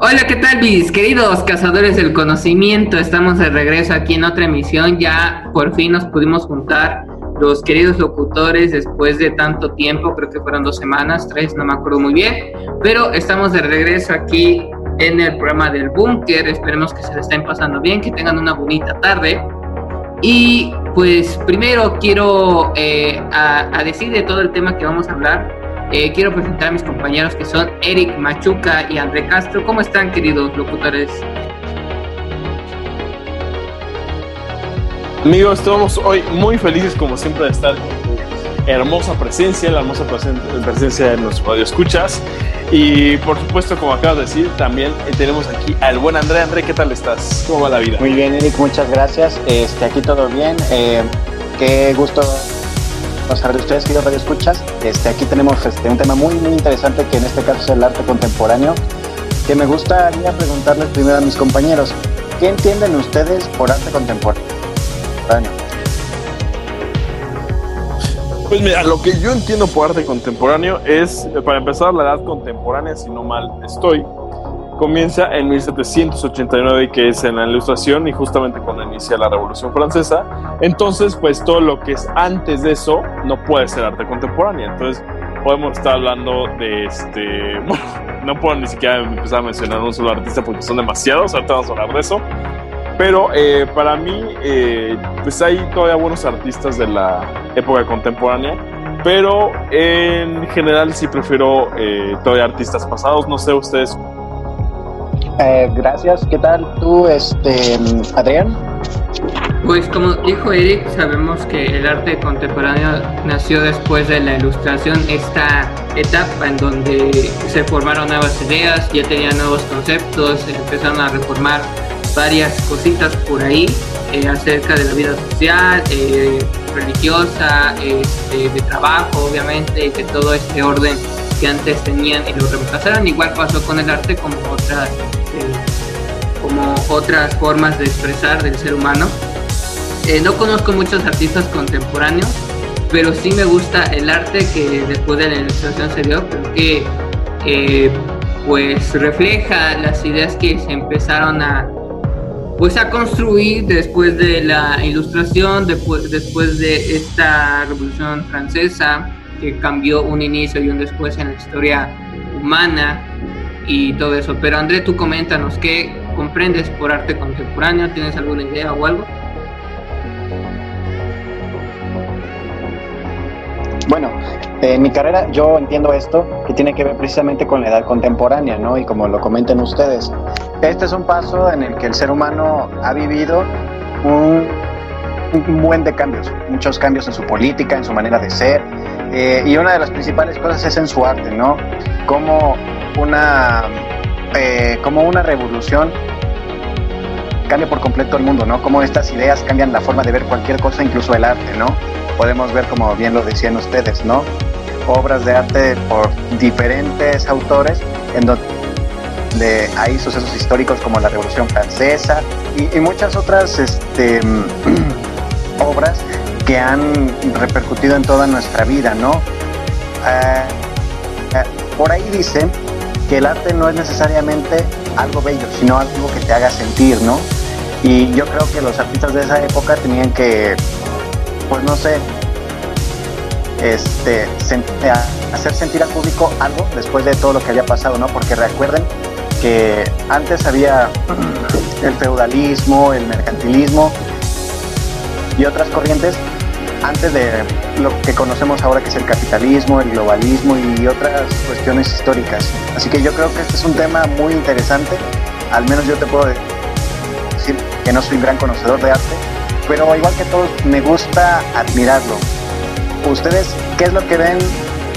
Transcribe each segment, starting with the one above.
Hola, ¿qué tal mis queridos cazadores del conocimiento? Estamos de regreso aquí en otra emisión. Ya por fin nos pudimos juntar los queridos locutores después de tanto tiempo, creo que fueron dos semanas, tres, no me acuerdo muy bien, pero estamos de regreso aquí en el programa del búnker. Esperemos que se le estén pasando bien, que tengan una bonita tarde. Y pues primero quiero eh, a, decir de todo el tema que vamos a hablar. Eh, quiero presentar a mis compañeros que son Eric Machuca y André Castro. ¿Cómo están, queridos locutores? Amigos, estamos hoy muy felices como siempre de estar con hermosa presencia, la hermosa presencia de nuestros escuchas y por supuesto, como acabas de decir, también tenemos aquí al buen André. André, ¿qué tal estás? ¿Cómo va la vida? Muy bien, Eric, muchas gracias. Este, aquí todo bien. Eh, qué gusto saber de ustedes, queridos escuchas. Este, aquí tenemos este, un tema muy, muy interesante que en este caso es el arte contemporáneo. Que me gustaría preguntarles primero a mis compañeros, ¿qué entienden ustedes por arte contemporáneo? Pues mira, lo que yo entiendo por arte contemporáneo es, para empezar, la edad contemporánea, si no mal estoy, comienza en 1789, que es en la Ilustración y justamente cuando inicia la Revolución Francesa. Entonces, pues todo lo que es antes de eso no puede ser arte contemporáneo. Entonces, podemos estar hablando de este. Bueno, no puedo ni siquiera empezar a mencionar un solo artista porque son demasiados. Ahorita vamos a hablar de eso. Pero eh, para mí, eh, pues hay todavía buenos artistas de la época contemporánea, pero en general sí prefiero eh, todavía artistas pasados. No sé ustedes. gracias. ¿Qué tal tú, este, Adrián? Pues como dijo Eric, sabemos que el arte contemporáneo nació después de la ilustración, esta etapa en donde se formaron nuevas ideas, ya tenían nuevos conceptos, empezaron a reformar varias cositas por ahí eh, acerca de la vida social, eh, religiosa, este, de trabajo, obviamente, que todo este orden que antes tenían y lo reemplazaron. Igual pasó con el arte como otras, eh, como otras formas de expresar del ser humano. no conozco muchos artistas contemporáneos, pero sí me gusta el arte que después de la ilustración se dio, porque pues refleja las ideas que se empezaron a pues a construir después de la ilustración, después, después de esta revolución francesa que cambió un inicio y un después en la historia humana y todo eso. Pero André, tú coméntanos, ¿qué comprendes por arte contemporáneo? ¿Tienes alguna idea o algo? Bueno, en mi carrera yo entiendo esto que tiene que ver precisamente con la edad contemporánea, ¿no? Y como lo comentan ustedes, este es un paso en el que el ser humano ha vivido un, buen de cambios, muchos cambios en su política, en su manera de ser, eh, y una de las principales cosas es en su arte, ¿no? Como una, eh, como una revolución cambia por completo el mundo, ¿no? Como estas ideas cambian la forma de ver cualquier cosa, incluso el arte, ¿no? Podemos ver, como bien lo decían ustedes, ¿no? Obras de arte por diferentes autores en donde de hay sucesos históricos como la Revolución Francesa y, muchas otras este, obras que han repercutido en toda nuestra vida, ¿no? Eh, eh, por ahí dicen que el arte no es necesariamente algo bello, sino algo que te haga sentir, ¿no? Y yo creo que los artistas de esa época tenían que, pues no sé, este, eh, hacer sentir al público algo después de todo lo que había pasado, ¿no? Porque recuerden que antes había el feudalismo, el mercantilismo y otras corrientes antes de lo que conocemos ahora que es el capitalismo, el globalismo y otras cuestiones históricas. Así que yo creo que este es un tema muy interesante, al menos yo te puedo decir que no soy un gran conocedor de arte, pero igual que todos me gusta admirarlo. ¿Ustedes qué es lo que ven?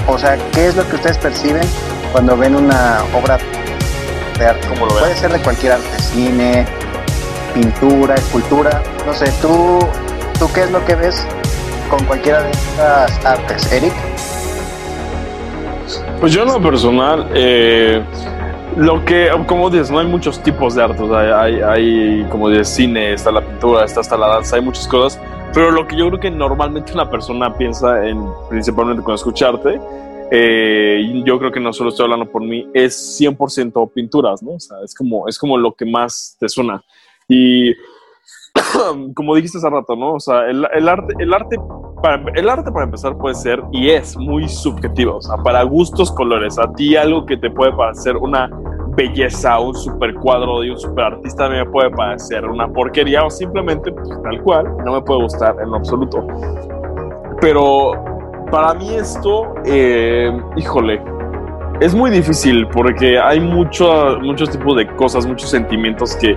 O sea, ¿qué es lo que ustedes perciben cuando ven una obra como lo Puede ser de cualquier arte, cine, pintura, escultura. No sé, ¿tú, ¿tú qué es lo que ves con cualquiera de estas artes, Eric? Pues yo en lo personal, eh, lo que, como dices, no hay muchos tipos de arte. hay, hay, como dices, cine, está la pintura, está hasta la danza, hay muchas cosas. Pero lo que yo creo que normalmente una persona piensa en, principalmente con escucharte, eh, yo creo que no solo estoy hablando por mí, es 100% pinturas, ¿no? O sea, es como, es como lo que más te suena. Y como dijiste hace rato, ¿no? O sea, el, arte, el arte para, el arte para empezar puede ser y es muy subjetivo, o sea, para gustos, colores. A ti algo que te puede parecer una belleza, un super cuadro de un super artista me puede parecer una porquería o simplemente pues, tal cual, no me puede gustar en lo absoluto. Pero para mí esto, eh, híjole, es muy difícil porque hay mucho, muchos tipos de cosas, muchos sentimientos que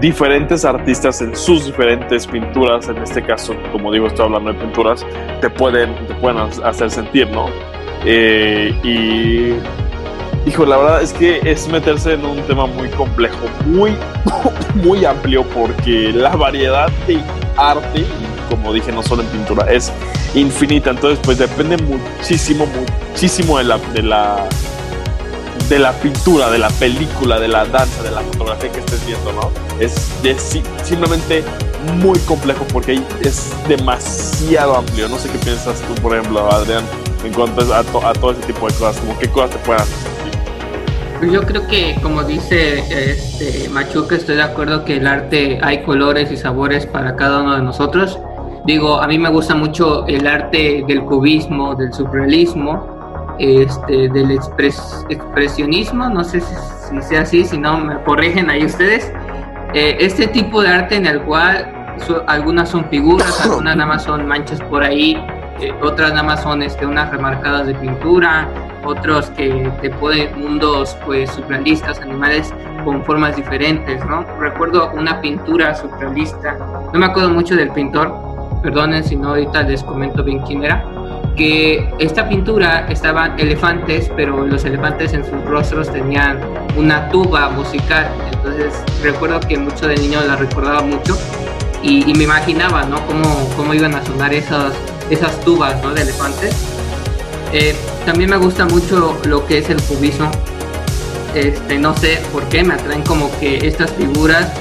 diferentes artistas en sus diferentes pinturas, en este caso, como digo, estoy hablando de pinturas, te pueden, te pueden hacer sentir, ¿no? Eh, y Hijo, la verdad es que es meterse en un tema muy complejo, muy, muy amplio, porque la variedad de arte, como dije, no solo en pintura, es infinita. Entonces, pues depende muchísimo, muchísimo de la, de la, de la pintura, de la película, de la danza, de la fotografía que estés viendo, ¿no? Es, es simplemente muy complejo porque es demasiado amplio. No sé qué piensas tú, por ejemplo, Adrián, en cuanto a, a todo ese tipo de cosas, como qué cosas te pueden hacer pues yo creo que, como dice este, Machuca, estoy de acuerdo que el arte hay colores y sabores para cada uno de nosotros. Digo, a mí me gusta mucho el arte del cubismo, del surrealismo, este, del expresionismo, no sé si, sea así, si no me corrigen ahí ustedes. Eh, este tipo de arte en el cual algunas son figuras, algunas nada más son manchas por ahí, eh, otras nada más son este, unas remarcadas de pintura, otros que te ponen mundos pues surrealistas, animales con formas diferentes, ¿no? Recuerdo una pintura surrealista, no me acuerdo mucho del pintor, perdonen si no ahorita les comento bien quién era, que esta pintura estaban elefantes, pero los elefantes en sus rostros tenían una tuba musical, entonces recuerdo que mucho de niño la recordaba mucho y, me imaginaba, ¿no? Cómo, cómo iban a sonar esas, esas tubas, ¿no? De elefantes eh, también me gusta mucho lo que es el cubismo. Este, no sé por qué me atraen como que estas figuras.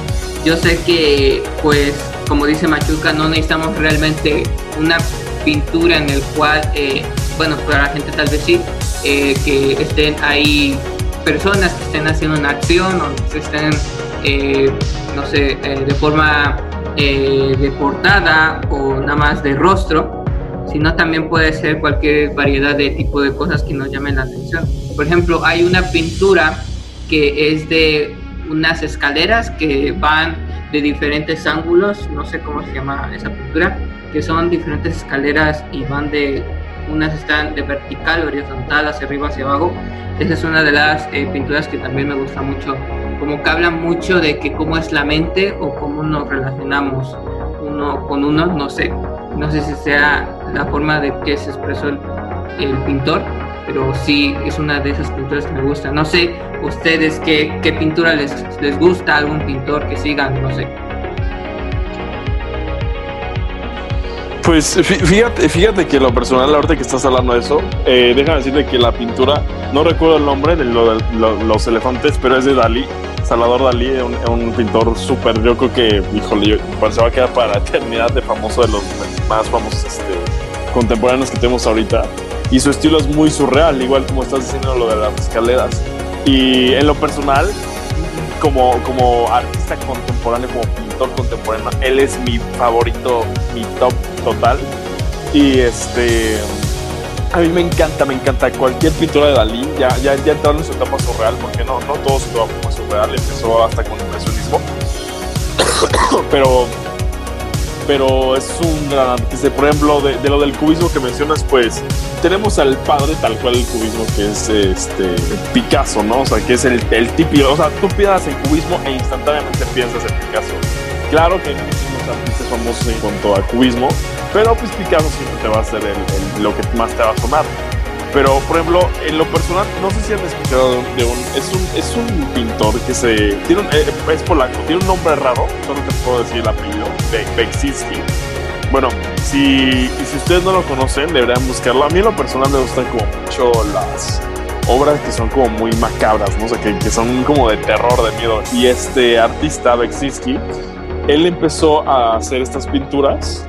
Yo sé que, pues, como dice Machuca, no necesitamos realmente una pintura en el cual, eh, bueno, para la gente tal vez sí, eh, que estén ahí personas que estén haciendo una acción o que estén, no sé, de forma de portada o nada más de rostro sino también puede ser cualquier variedad de tipo de cosas que nos llamen la atención. Por ejemplo, hay una pintura que es de unas escaleras que van de diferentes ángulos, no sé cómo se llama esa pintura, que son diferentes escaleras y van de, unas están de vertical, horizontal, hacia arriba, hacia abajo. Esa es una de las eh, pinturas que también me gusta mucho, como que habla mucho de que cómo es la mente o cómo nos relacionamos uno con uno, no sé, no sé si sea la forma de que se expresó el, pintor, pero sí es una de esas pinturas que me gusta. No sé ustedes qué, qué pintura les, les gusta, algún pintor que sigan, no sé. Pues fíjate, fíjate que lo personal, ahorita que estás hablando de eso, eh, déjame decirte que la pintura, no recuerdo el nombre de, los elefantes, pero es de Dalí, Salvador Dalí, un, pintor súper, yo creo que, híjole, yo, se va a quedar para eternidad de famoso de los más famosos este, contemporáneos que tenemos ahorita. Y su estilo es muy surreal, igual como estás diciendo lo de las escaleras. Y en lo personal, como, como artista contemporáneo, como contemporáneo, él es mi favorito, mi top total. Y este. A mí me encanta, me encanta cualquier pintura de Dalí. Ya, ya, ya entrando en su etapa surreal, porque no, no todo su etapa fue surreal, empezó hasta con el impresionismo. Pero pero es un gran artista. Por ejemplo, de, lo del cubismo que mencionas, pues tenemos al padre tal cual el cubismo que es este Picasso, ¿no? O sea, que es el, el típico, o sea, tú piensas en cubismo e instantáneamente piensas en Picasso. Claro que muchísimos artistas famosos en cuanto a cubismo, pero pues Picasso siempre te va a ser lo que más te va a sonar. Pero, por ejemplo, en lo personal, no sé si han escuchado de un. es, un es un pintor que se. Tiene un, eh, es polaco, tiene un nombre raro, solo te puedo decir el apellido, Beksinski. Bueno, si, si ustedes no lo conocen, deberían buscarlo. A mí en lo personal me gustan como mucho las obras que son como muy macabras, ¿no? O sea, que, que son como de terror, de miedo. Y este artista, Beksinski, él empezó a hacer estas pinturas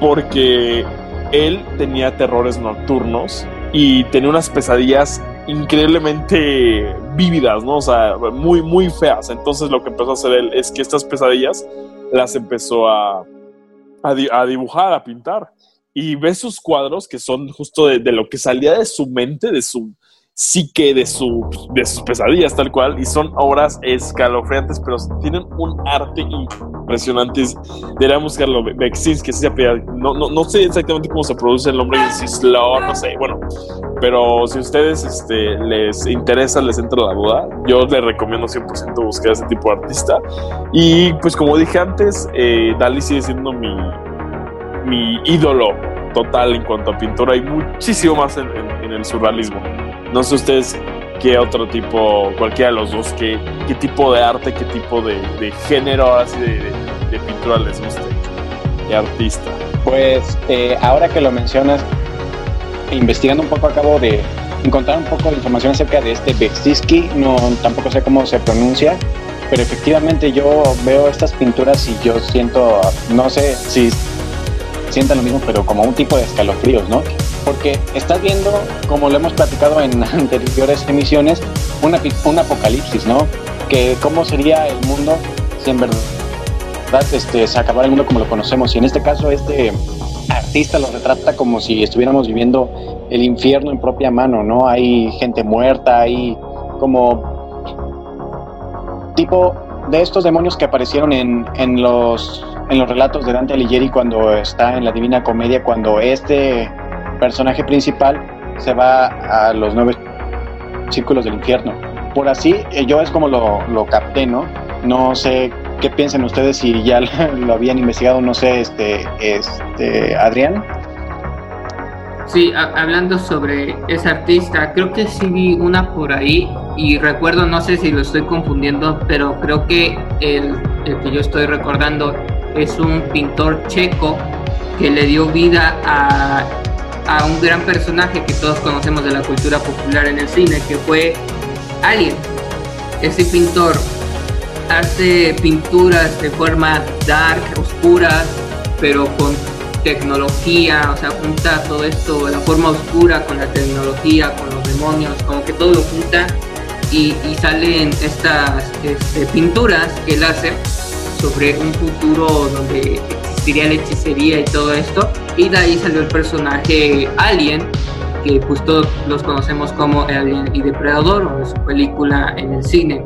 porque él tenía terrores nocturnos y tenía unas pesadillas increíblemente vívidas, ¿no? O sea, muy, muy feas. Entonces lo que empezó a hacer él es que estas pesadillas las empezó a, a, dibujar, a pintar. Y ves sus cuadros que son justo de, de, lo que salía de su mente, de su, psique de, su, de sus pesadillas, tal cual, y son obras escalofriantes, pero tienen un arte impresionante. Deberíamos buscarlo, Beksinski, que se no, no, no sé exactamente cómo se produce el nombre, Slow, no sé, bueno, pero si a ustedes este, les interesa, les entro la duda, yo les recomiendo 100% buscar ese tipo de artista. Y pues como dije antes, eh, Dali sigue siendo mi, mi ídolo total en cuanto a pintura, hay muchísimo más en el surrealismo. No sé ustedes qué otro tipo, cualquiera de los dos, qué, qué tipo de arte, qué tipo de, género así de, pintura les guste, qué artista. Pues eh, ahora que lo mencionas, investigando un poco acabo de encontrar un poco de información acerca de este Beksiski, no tampoco sé cómo se pronuncia, pero efectivamente yo veo estas pinturas y yo siento, no sé si sientan lo mismo, pero como un tipo de escalofríos, ¿no? Porque estás viendo, como lo hemos platicado en anteriores emisiones, una, un apocalipsis, ¿no? Que cómo sería el mundo si en verdad este, se acabara el mundo como lo conocemos. Y en este caso, este artista lo retrata como si estuviéramos viviendo el infierno en propia mano, ¿no? Hay gente muerta, hay como tipo de estos demonios que aparecieron en, en, los, en los relatos de Dante Alighieri cuando está en la Divina Comedia, cuando este personaje principal se va a los nueve círculos del infierno. Por así, eh, yo es como lo, lo capté, ¿no? No sé qué piensan ustedes si ya lo habían investigado, no sé, este, este, Adrián. Sí, hablando sobre ese artista, creo que sí vi una por ahí y recuerdo, no sé si lo estoy confundiendo, pero creo que el, el que yo estoy recordando es un pintor checo que le dio vida a a un gran personaje que todos conocemos de la cultura popular en el cine, que fue Alien. Ese pintor hace pinturas de forma dark, oscuras, pero con tecnología, o sea, junta todo esto, la forma oscura con la tecnología, con los demonios, como que todo lo junta y, salen estas este, pinturas que él hace sobre un futuro donde existiría la hechicería y todo esto y de ahí salió el personaje Alien, que pues todos los conocemos como Alien y Depredador, o su película en el cine.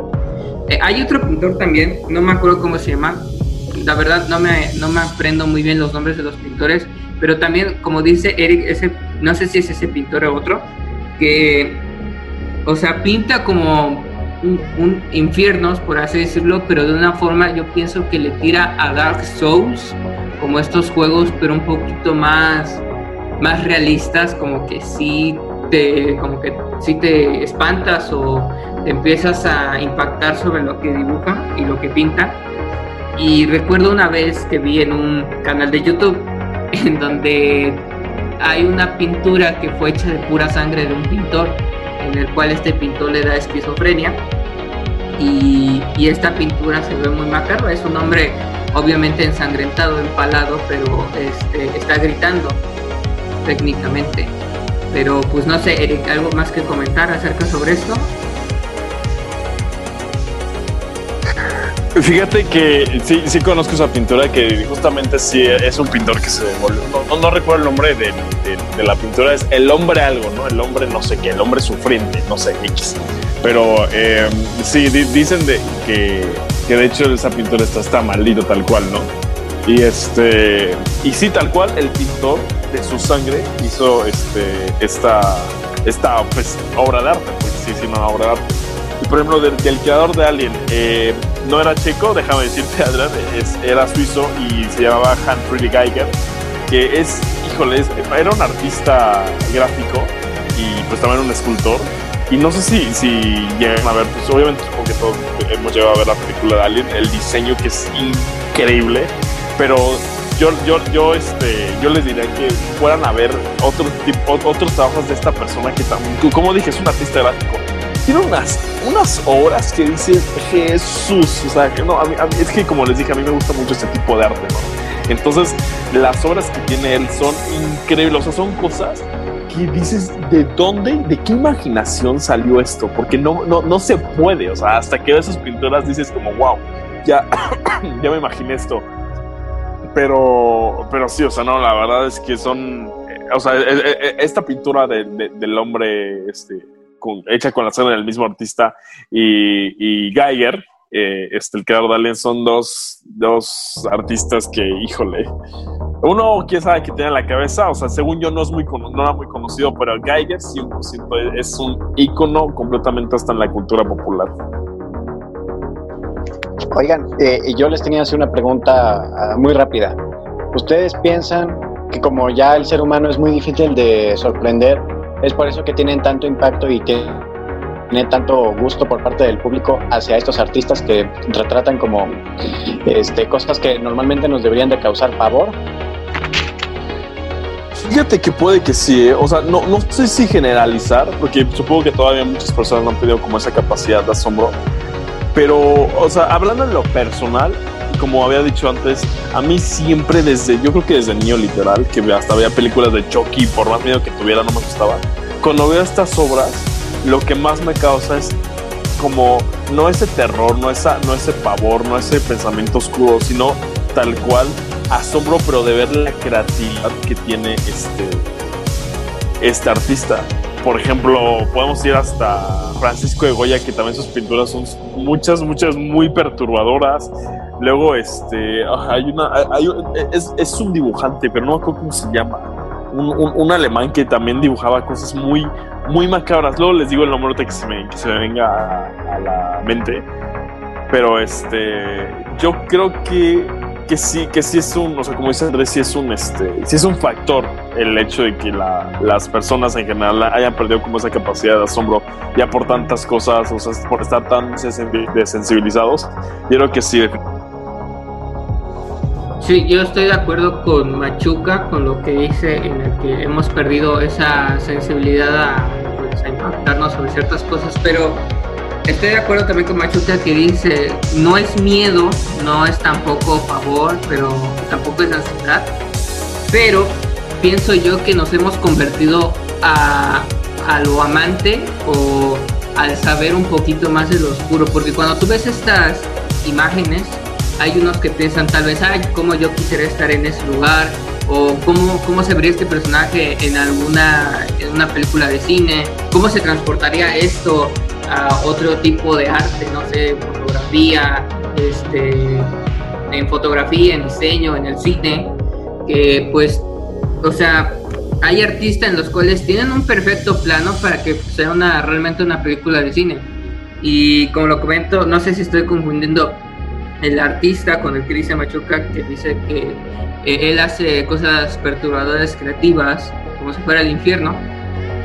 Eh, hay otro pintor también, no me acuerdo cómo se llama, la verdad no me, no me aprendo muy bien los nombres de los pintores, pero también, como dice Eric, ese, no sé si es ese pintor o otro, que, o sea, pinta como un, un, infiernos, por así decirlo, pero de una forma yo pienso que le tira a Dark Souls, como estos juegos, pero un poquito más, más realistas, como que sí te, como que sí te espantas o te empiezas a impactar sobre lo que dibuja y lo que pinta. Y recuerdo una vez que vi en un canal de YouTube en donde hay una pintura que fue hecha de pura sangre de un pintor, en el cual este pintor le da esquizofrenia. Y, y esta pintura se ve muy macabra, es un hombre obviamente ensangrentado, empalado, pero este, está gritando técnicamente. Pero pues no sé, Eric, ¿algo más que comentar acerca sobre esto? Fíjate que sí, conozco esa pintura que justamente sí es un pintor que se volvió. No, no, recuerdo el nombre de, de, la pintura, es el hombre algo, ¿no? El hombre no sé qué, el hombre sufriente, no sé, X. Pero eh, sí, dicen de que que de hecho esa pintura está, está maldito tal cual, ¿no? Y este y sí, tal cual, el pintor de su sangre hizo este esta esta pues, obra de arte, pues sí, sí, una obra de arte. Y por ejemplo, del, creador de Alien, eh, no era checo, déjame decirte, Adrián, era suizo y se llamaba Hans Friedrich Geiger, que es, híjole, era un artista gráfico y pues también un escultor y no sé si, si llegan a ver, pues obviamente supongo que todos hemos llegado a ver la película de Alien, el diseño que es increíble, pero yo, yo, yo, este, yo les diría que fueran a ver otro tipo, otros trabajos de esta persona que también, como dije, es un artista gráfico. Tiene unas, unas obras que dice Jesús, o sea, no, a mí, es que como les dije, a mí me gusta mucho este tipo de arte, ¿no? Entonces, las obras que tiene él son increíbles, o sea, son cosas que dices, ¿de dónde, de qué imaginación salió esto? Porque no, no, no se puede, o sea, hasta que ves sus pinturas dices como, wow, ya, ya me imaginé esto. Pero, pero sí, o sea, no, la verdad es que son, eh, o sea, e, e, e, esta pintura del hombre, este, hecha con la sangre del mismo artista y, y Geiger, eh, este, el son dos, dos artistas que, híjole, uno, quién sabe que tiene en la cabeza, o sea, según yo no es muy, no era muy conocido, pero Geiger 100% es un ícono completamente hasta en la cultura popular. Oigan, eh, yo les tenía hacer una pregunta ah, muy rápida. ¿Ustedes piensan que como ya el ser humano es muy difícil de sorprender, es por eso que tienen tanto impacto y que tiene tanto gusto por parte del público hacia estos artistas que retratan como este, cosas que normalmente nos deberían de causar pavor? Fíjate que puede que sí, ¿eh? o sea, no, no sé si generalizar, porque supongo que todavía muchas personas no han pedido como esa capacidad de asombro, pero, o sea, hablando en lo personal, como había dicho antes, a mí siempre desde, yo creo que desde niño literal, que hasta veía películas de Chucky, por más miedo que tuviera, no me gustaba. Cuando veo estas obras, lo que más me causa es como no ese terror, no, esa, no ese pavor, no ese pensamiento oscuro, sino tal cual asombro, pero de ver la creatividad que tiene este, este artista. Por ejemplo, podemos ir hasta Francisco de Goya, que también sus pinturas son muchas, muchas muy perturbadoras. Luego, este, hay una, es, es, un dibujante, pero no me acuerdo cómo se llama. Un, un, alemán que también dibujaba cosas muy, muy macabras. Luego les digo el nombre que se me, que se me venga a, a la mente. Pero este, yo creo que que sí, que sí es un, o sea, como dice Andrés, sí es un, este, sí es un factor el hecho de que las personas en general hayan perdido como esa capacidad de asombro ya por tantas cosas, o sea, por estar tan desensibilizados. Yo creo que sí. Sí, yo estoy de acuerdo con Machuca, con lo que dice en el que hemos perdido esa sensibilidad a, impactarnos sobre ciertas cosas, pero Estoy de acuerdo también con Machuca que dice, no es miedo, no es tampoco favor, pero tampoco es ansiedad. Pero pienso yo que nos hemos convertido a, a lo amante o al saber un poquito más de lo oscuro, porque cuando tú ves estas imágenes, hay unos que piensan tal vez, ay, cómo yo quisiera estar en ese lugar, o cómo, cómo se vería este personaje en alguna en una película de cine, cómo se transportaría esto a otro tipo de arte, no sé, fotografía, este, en fotografía, en diseño, en el cine, que pues, o sea, hay artistas en los cuales tienen un perfecto plano para que sea una realmente una película de cine. Y como lo comento, no sé si estoy confundiendo el artista con el que dice Machuca, que dice que eh, él hace cosas perturbadoras creativas, como si fuera el infierno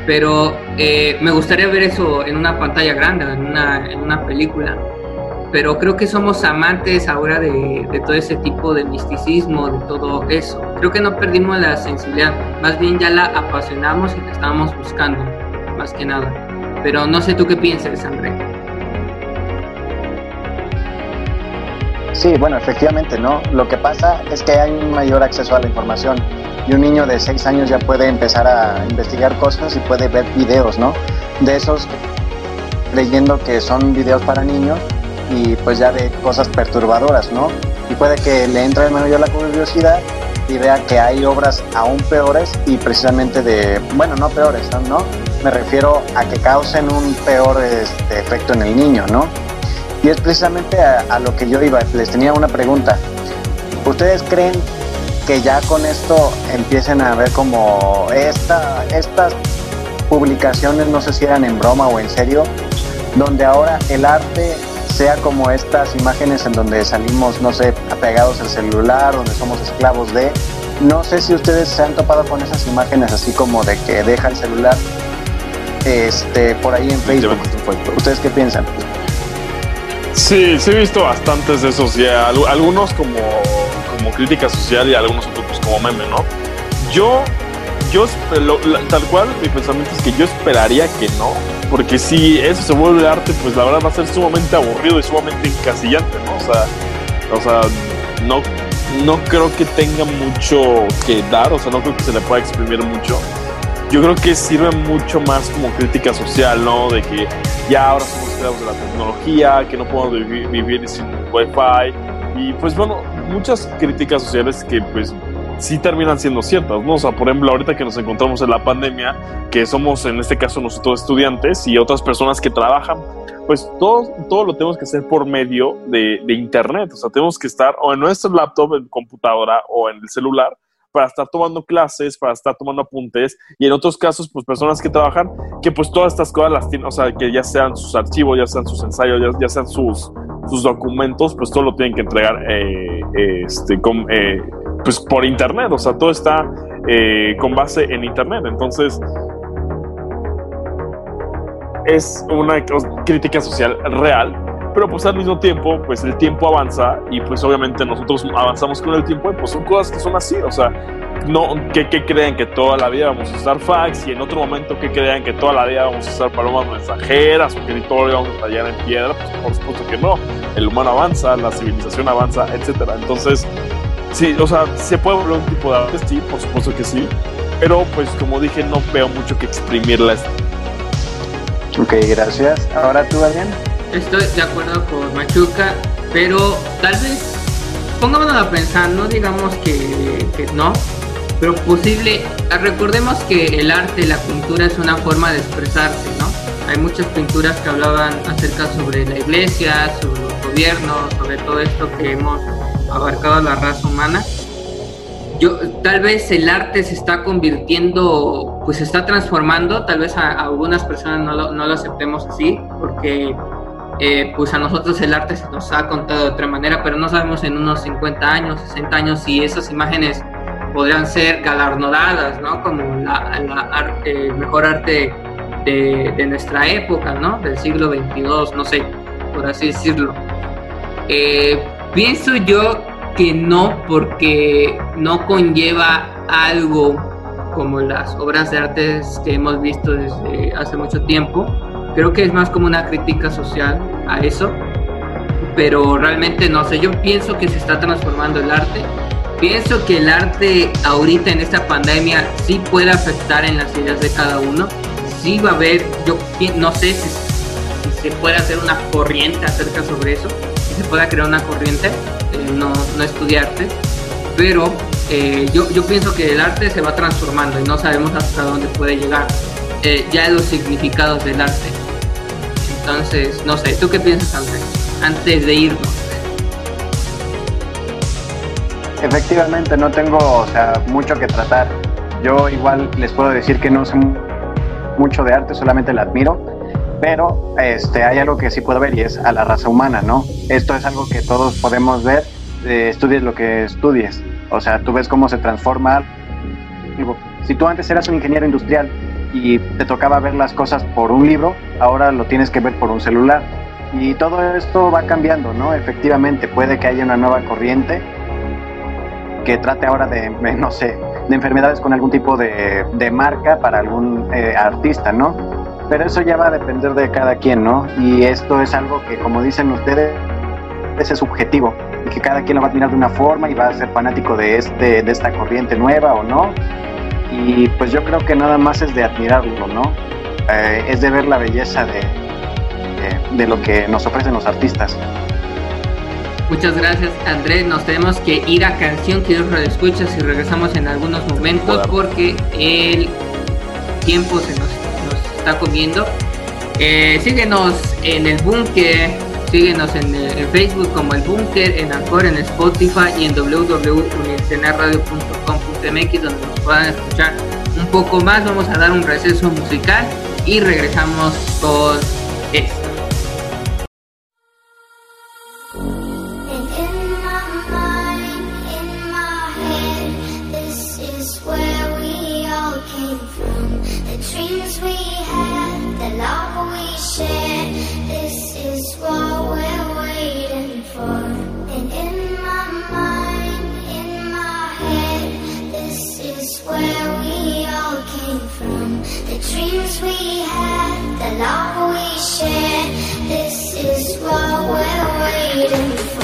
pero eh, me gustaría ver eso en una pantalla grande, en una, en una película. Pero creo que somos amantes ahora de, de, todo ese tipo de misticismo, de todo eso. Creo que no perdimos la sensibilidad, más bien ya la apasionamos y la estábamos buscando, más que nada. Pero no sé tú qué piensas, André. Sí, bueno, efectivamente, ¿no? Lo que pasa es que hay un mayor acceso a la información y un niño de 6 años ya puede empezar a investigar cosas y puede ver videos, ¿no? De esos leyendo que son videos para niños y pues ya ve cosas perturbadoras, ¿no? Y puede que le entre en mayor la curiosidad y vea que hay obras aún peores y precisamente de, bueno, no peores, ¿no? Me refiero a que causen un peor este, efecto en el niño, ¿no? Y es precisamente a, a lo que yo iba, les tenía una pregunta. ¿Ustedes creen que ya con esto empiecen a ver como esta, estas publicaciones, no sé si eran en broma o en serio, donde ahora el arte sea como estas imágenes en donde salimos, no sé, apegados al celular, donde somos esclavos de... No sé si ustedes se han topado con esas imágenes así como de que deja el celular este, por ahí en Facebook. ¿Ustedes qué piensan? Sí, sí he visto bastantes de esos ya. Algunos como como crítica social y algunos otros pues, como meme, ¿no? Yo, yo, tal cual, mi pensamiento es que yo esperaría que no, porque si eso se vuelve arte, pues la verdad va a ser sumamente aburrido y sumamente encasillante, ¿no? O sea, o sea no, no creo que tenga mucho que dar, o sea, no creo que se le pueda exprimir mucho. Yo creo que sirve mucho más como crítica social, ¿no? De que ya ahora somos esclavos de la tecnología, que no podemos vivir, vivir sin wifi. Y pues bueno, muchas críticas sociales que pues sí terminan siendo ciertas, ¿no? O sea, por ejemplo, ahorita que nos encontramos en la pandemia, que somos en este caso nosotros estudiantes y otras personas que trabajan, pues todo, todo lo tenemos que hacer por medio de, de Internet, o sea, tenemos que estar o en nuestro laptop, en computadora o en el celular para estar tomando clases, para estar tomando apuntes, y en otros casos, pues personas que trabajan, que pues todas estas cosas las tienen, o sea, que ya sean sus archivos, ya sean sus ensayos, ya, sean sus, sus documentos, pues todo lo tienen que entregar eh, este, con, eh, pues por internet, o sea, todo está eh, con base en internet. Entonces, es una crítica social real, pero pues al mismo tiempo, pues el tiempo avanza y pues obviamente nosotros avanzamos con el tiempo y pues son cosas que son así, o sea, no que, que crean que toda la vida vamos a usar fax y en otro momento que crean que toda la vida vamos a usar palomas mensajeras o que todo lo vamos a tallar en piedra, pues por supuesto que no, el humano avanza, la civilización avanza, etcétera. Entonces, Sí, o sea, se puede volver un tipo de arte, sí, por supuesto que sí. Pero pues como dije, no veo mucho que exprimirla. Ok, gracias. Ahora tú, Adrián. Estoy de acuerdo con Machuca, pero tal vez pongámonos a pensar, no digamos que, que no, pero posible, recordemos que el arte, la pintura es una forma de expresarse, ¿no? Hay muchas pinturas que hablaban acerca sobre la iglesia, sobre los gobiernos, sobre todo esto que hemos abarcado la raza humana. Yo, tal vez el arte se está convirtiendo, pues se está transformando, tal vez a, algunas personas no lo, no lo, aceptemos así, porque eh, pues a nosotros el arte se nos ha contado de otra manera, pero no sabemos en unos 50 años, 60 años si esas imágenes podrían ser galardonadas, ¿no? Como la, el mejor arte de, nuestra época, ¿no? Del siglo 22, no sé, por así decirlo. Eh, Pienso yo que no, porque no conlleva algo como las obras de arte que hemos visto desde hace mucho tiempo. Creo que es más como una crítica social a eso, pero realmente no sé, yo pienso que se está transformando el arte. Pienso que el arte ahorita en esta pandemia sí puede afectar en las ideas de cada uno. Sí va a haber, yo no sé si, si se puede hacer una corriente acerca sobre eso se pueda crear una corriente, eh, no, no estudiarte, pero eh, yo, yo pienso que el arte se va transformando y no sabemos hasta dónde puede llegar eh, ya los significados del arte. Entonces, no sé, ¿tú qué piensas? Antes de irnos. Efectivamente, no tengo o sea, mucho que tratar. Yo igual les puedo decir que no sé mucho de arte, solamente la admiro pero este, hay algo que sí puedo ver y es a la raza humana, ¿no? Esto es algo que todos podemos ver, eh, estudies lo que estudies, o sea, tú ves cómo se transforma. Si tú antes eras un ingeniero industrial y te tocaba ver las cosas por un libro, ahora lo tienes que ver por un celular. Y todo esto va cambiando, ¿no? Efectivamente, puede que haya una nueva corriente que trate ahora de, no sé, de enfermedades con algún tipo de, de marca para algún eh, artista, ¿no? Pero eso ya va a depender de cada quien, ¿no? Y esto es algo que, como dicen ustedes, es subjetivo y que cada quien lo va a mirar de una forma y va a ser fanático de, este, de esta corriente nueva o no. Y pues yo creo que nada más es de admirarlo, ¿no? Eh, es de ver la belleza de, de, de, lo que nos ofrecen los artistas. Muchas gracias Andrés, nos tenemos que ir a canción, que lo escuchas y regresamos en algunos momentos porque el tiempo se nos está comiendo. Eh, síguenos en el búnker, síguenos en, en, Facebook como el búnker, en Anchor, en Spotify y en www.universidadaradio.com.mx donde nos puedan escuchar un poco más. Vamos a dar un receso musical y regresamos con esto. dreams we had, the love we shared. This is what we're waiting for.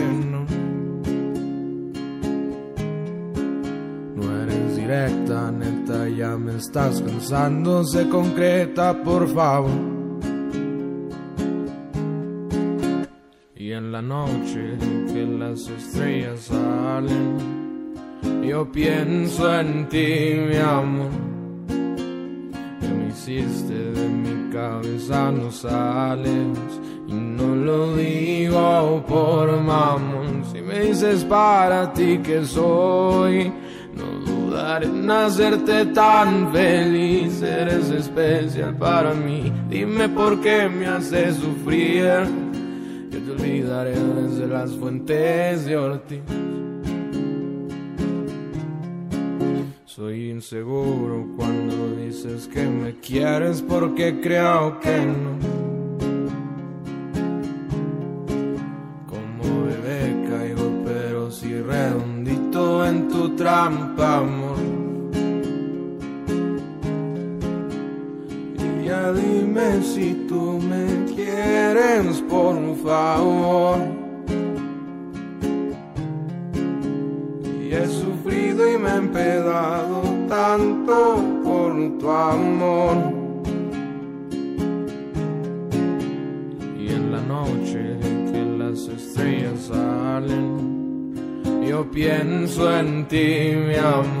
estás cansando, se concreta, por favor. Y en la noche que las estrellas salen, yo pienso en ti, mi amor. Que me hiciste de mi cabeza, no sales. Y no lo digo por mamón. Si me dices para ti que soy, dudaré en hacerte tan feliz. Eres especial para mí. Dime por qué me haces sufrir. Yo te olvidaré desde las fuentes de Ortiz. Soy inseguro cuando dices que me quieres porque creo que no. Como bebé caigo pero si redondito en tu trampa, amor. Si tú me quieres, por favor. Y he sufrido y me he empedado tanto por tu amor. Y en la noche que las estrellas salen, yo pienso en ti, mi amor.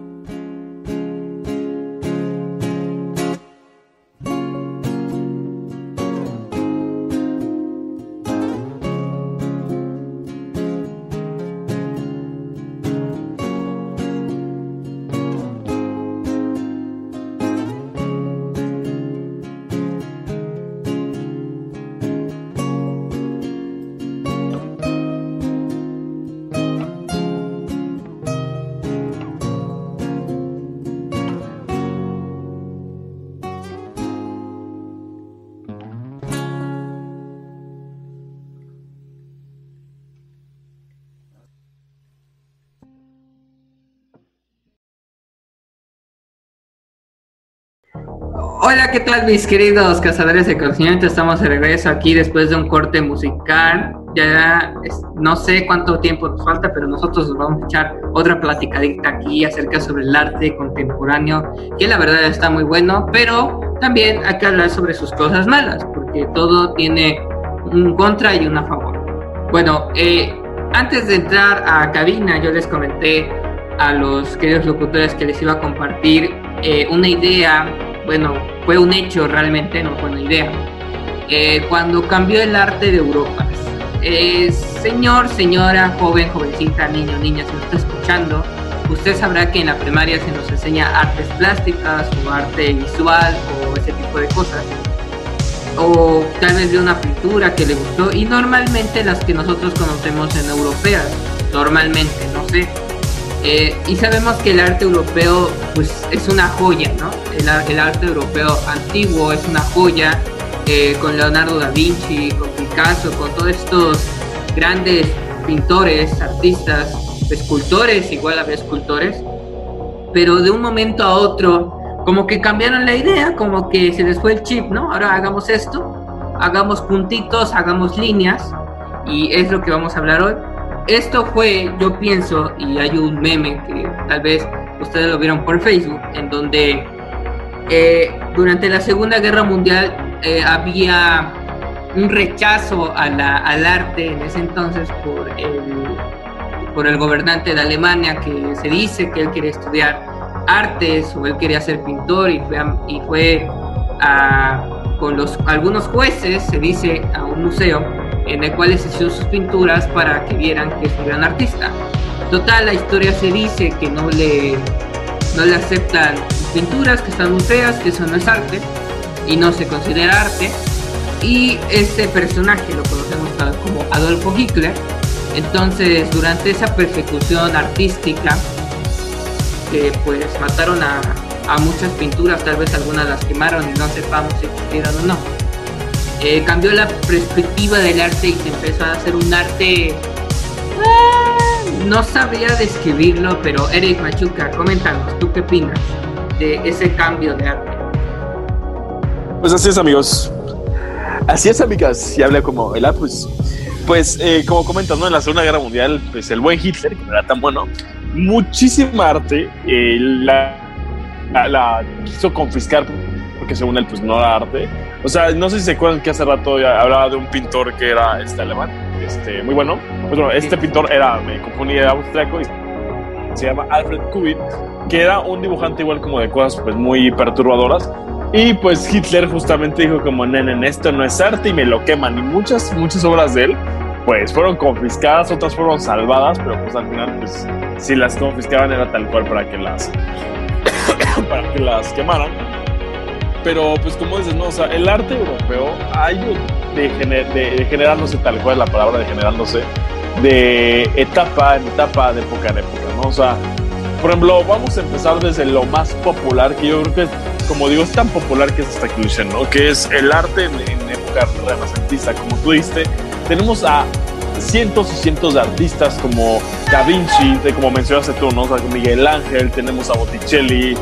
Hola, ¿qué tal mis queridos cazadores de conocimiento? Estamos de regreso aquí después de un corte musical. Ya no sé cuánto tiempo nos falta, pero nosotros nos vamos a echar otra platicadita aquí acerca sobre el arte contemporáneo, que la verdad está muy bueno, pero también hay que hablar sobre sus cosas malas, porque todo tiene un contra y un a favor. Bueno, eh, antes de entrar a cabina, yo les comenté a los queridos locutores que les iba a compartir eh, una idea bueno, fue un hecho realmente, no fue una idea. Eh, cuando cambió el arte de Europa, eh, señor, señora, joven, jovencita, niño, niña, si nos está escuchando, usted sabrá que en la primaria se nos enseña artes plásticas o arte visual o ese tipo de cosas. O tal vez de una pintura que le gustó y normalmente las que nosotros conocemos en europeas, normalmente, no sé, eh, y sabemos que el arte europeo pues, es una joya, ¿no? El, arte europeo antiguo es una joya, eh, con Leonardo da Vinci, con Picasso, con todos estos grandes pintores, artistas, escultores, igual a escultores, pero de un momento a otro como que cambiaron la idea, como que se les fue el chip, ¿no? Ahora hagamos esto, hagamos puntitos, hagamos líneas, y es lo que vamos a hablar hoy esto fue, yo pienso, y hay un meme que tal vez ustedes lo vieron por Facebook, en donde eh, durante la Segunda Guerra Mundial eh, había un rechazo al arte en ese entonces por el, por el gobernante de Alemania que se dice que él quería estudiar artes o él quería ser pintor y fue, y fue con los, algunos jueces, se dice, a un museo en el cual les sus pinturas para que vieran que es un gran artista. Total, la historia se dice que no le, no le aceptan sus pinturas, que están muy feas, que eso no es arte y no se considera arte. Y este personaje lo conocemos como Adolfo Hitler. Entonces, durante esa persecución artística, pues mataron a, a muchas pinturas, tal vez algunas las quemaron y no sepamos si existieron o no eh, cambió la perspectiva del arte y se empezó a hacer un arte. Ah, no sabría describirlo, pero Eric Machuca, coméntanos, ¿tú qué opinas de ese cambio de arte? Pues así es, amigos. Así es, amigas. Y habla como el pues, pues eh, como comentas, ¿no? En la Segunda Guerra Mundial, pues el buen Hitler, que no era tan bueno, muchísima arte eh, la, la, quiso confiscar porque según él, pues no era arte o sea, no sé si se acuerdan que hace rato hablaba de un pintor que era este alemán, este, muy bueno. Pues bueno, este pintor era, me confundí, era austriaco y se llama Alfred Kubin, que era un dibujante igual como de cosas pues muy perturbadoras. Y pues Hitler justamente dijo como, nenen, esto no es arte y me lo queman. Y muchas, muchas obras de él pues fueron confiscadas, otras fueron salvadas, pero pues al final pues si las confiscaban era tal cual para que las, para que las quemaran. Pero pues como dices, no, o sea, el arte europeo ha ido de, de, generándose tal cual es la palabra de generándose de etapa en etapa, de época en época, ¿no? O sea, por ejemplo, vamos a empezar desde lo más popular, que yo creo que, como digo, es tan popular que es que dicen, ¿no? Que es el arte en, época renacentista, como tú dijiste. Tenemos a cientos y cientos de artistas como Da Vinci, de, como mencionaste tú, ¿no? O sea, Miguel Ángel, tenemos a Botticelli,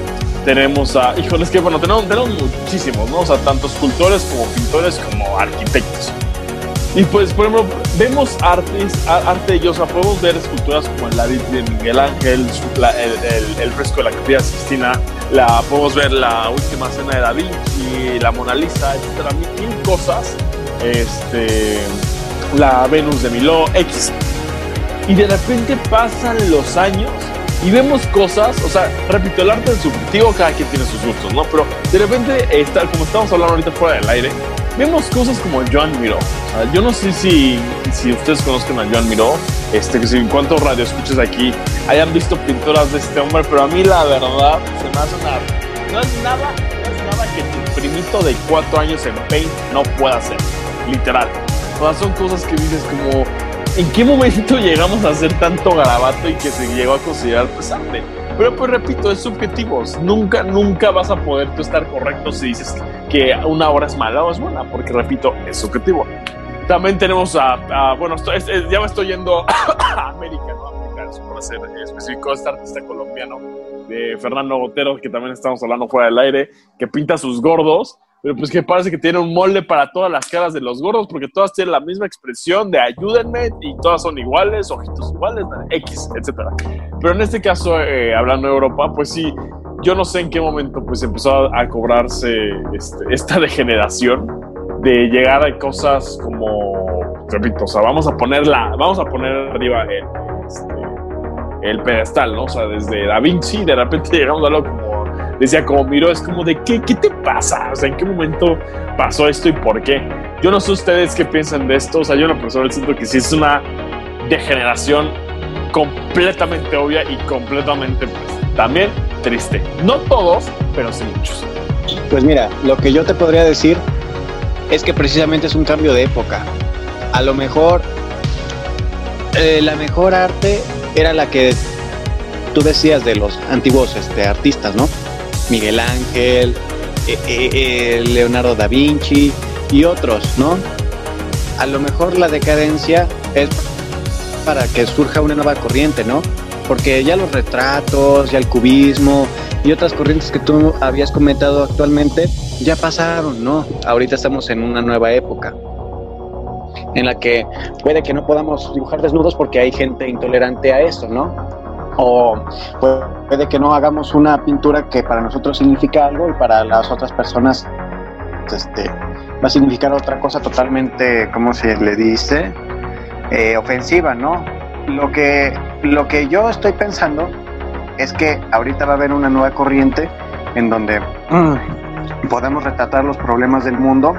tenemos a, híjoles que bueno, tenemos, muchísimos, ¿no? O sea, tanto escultores como pintores como arquitectos. Y pues, por ejemplo, vemos artes, arte o sea, podemos ver esculturas como el David de Miguel Ángel, el, el, fresco de la Capilla Sistina, la, podemos ver la última cena de Da Vinci, la Mona Lisa, etcétera, mil, cosas. Este, la Venus de Milo, X. Y de repente pasan los años y vemos cosas, o sea, repito, el arte es subjetivo, cada quien tiene sus gustos, ¿no? Pero de repente, está, como estamos hablando ahorita fuera del aire, vemos cosas como Joan Miró. O sea, yo no sé si, si ustedes conozcan a Joan Miró, este, que si en cuantos radio escuchas aquí hayan visto pinturas de este hombre, pero a mí la verdad se me hace una... No es nada, no es nada que tu primito de cuatro años en Paint no pueda hacer, literal. O sea, son cosas que dices como ¿en qué momento llegamos a hacer tanto garabato y que se llegó a considerar pesante? Pero pues repito, es subjetivo. Nunca, nunca vas a poder tú estar correcto si dices que una obra es mala o es buena, porque repito, es subjetivo. También tenemos a, bueno, ya me estoy yendo a América, ¿no? América, por ser específico, este artista colombiano de Fernando Botero, que también estamos hablando fuera del aire, que pinta sus gordos, pero pues que parece que tiene un molde para todas las caras de los gordos, porque todas tienen la misma expresión de ayúdenme y todas son iguales, ojitos iguales, X, etcétera. Pero en este caso, eh, hablando de Europa, pues sí, yo no sé en qué momento pues empezó a, cobrarse este, esta degeneración de llegar a cosas como, repito, o sea, vamos a ponerla, vamos a poner arriba el, este, el pedestal, ¿no? O sea, desde Da Vinci, de repente llegamos a como, decía, como miró, es como de, ¿qué, ¿qué te pasa? O sea, ¿en qué momento pasó esto y por qué? Yo no sé ustedes qué piensan de esto, o sea, yo en lo personal siento que sí es una degeneración completamente obvia y completamente, pues, también triste. No todos, pero sí muchos. Pues mira, lo que yo te podría decir es que precisamente es un cambio de época. A lo mejor eh, la mejor arte era la que tú decías de los antiguos este, artistas, ¿no? Miguel Ángel, eh, eh, Leonardo da Vinci y otros, ¿no? A lo mejor la decadencia es para que surja una nueva corriente, ¿no? Porque ya los retratos, ya el cubismo y otras corrientes que tú habías comentado actualmente ya pasaron, ¿no? Ahorita estamos en una nueva época en la que puede que no podamos dibujar desnudos porque hay gente intolerante a eso, ¿no? O puede que no hagamos una pintura que para nosotros significa algo y para las otras personas este, va a significar otra cosa totalmente, ¿cómo se le dice? Eh, ofensiva, ¿no? Lo que, lo que yo estoy pensando es que ahorita va a haber una nueva corriente en donde podemos retratar los problemas del mundo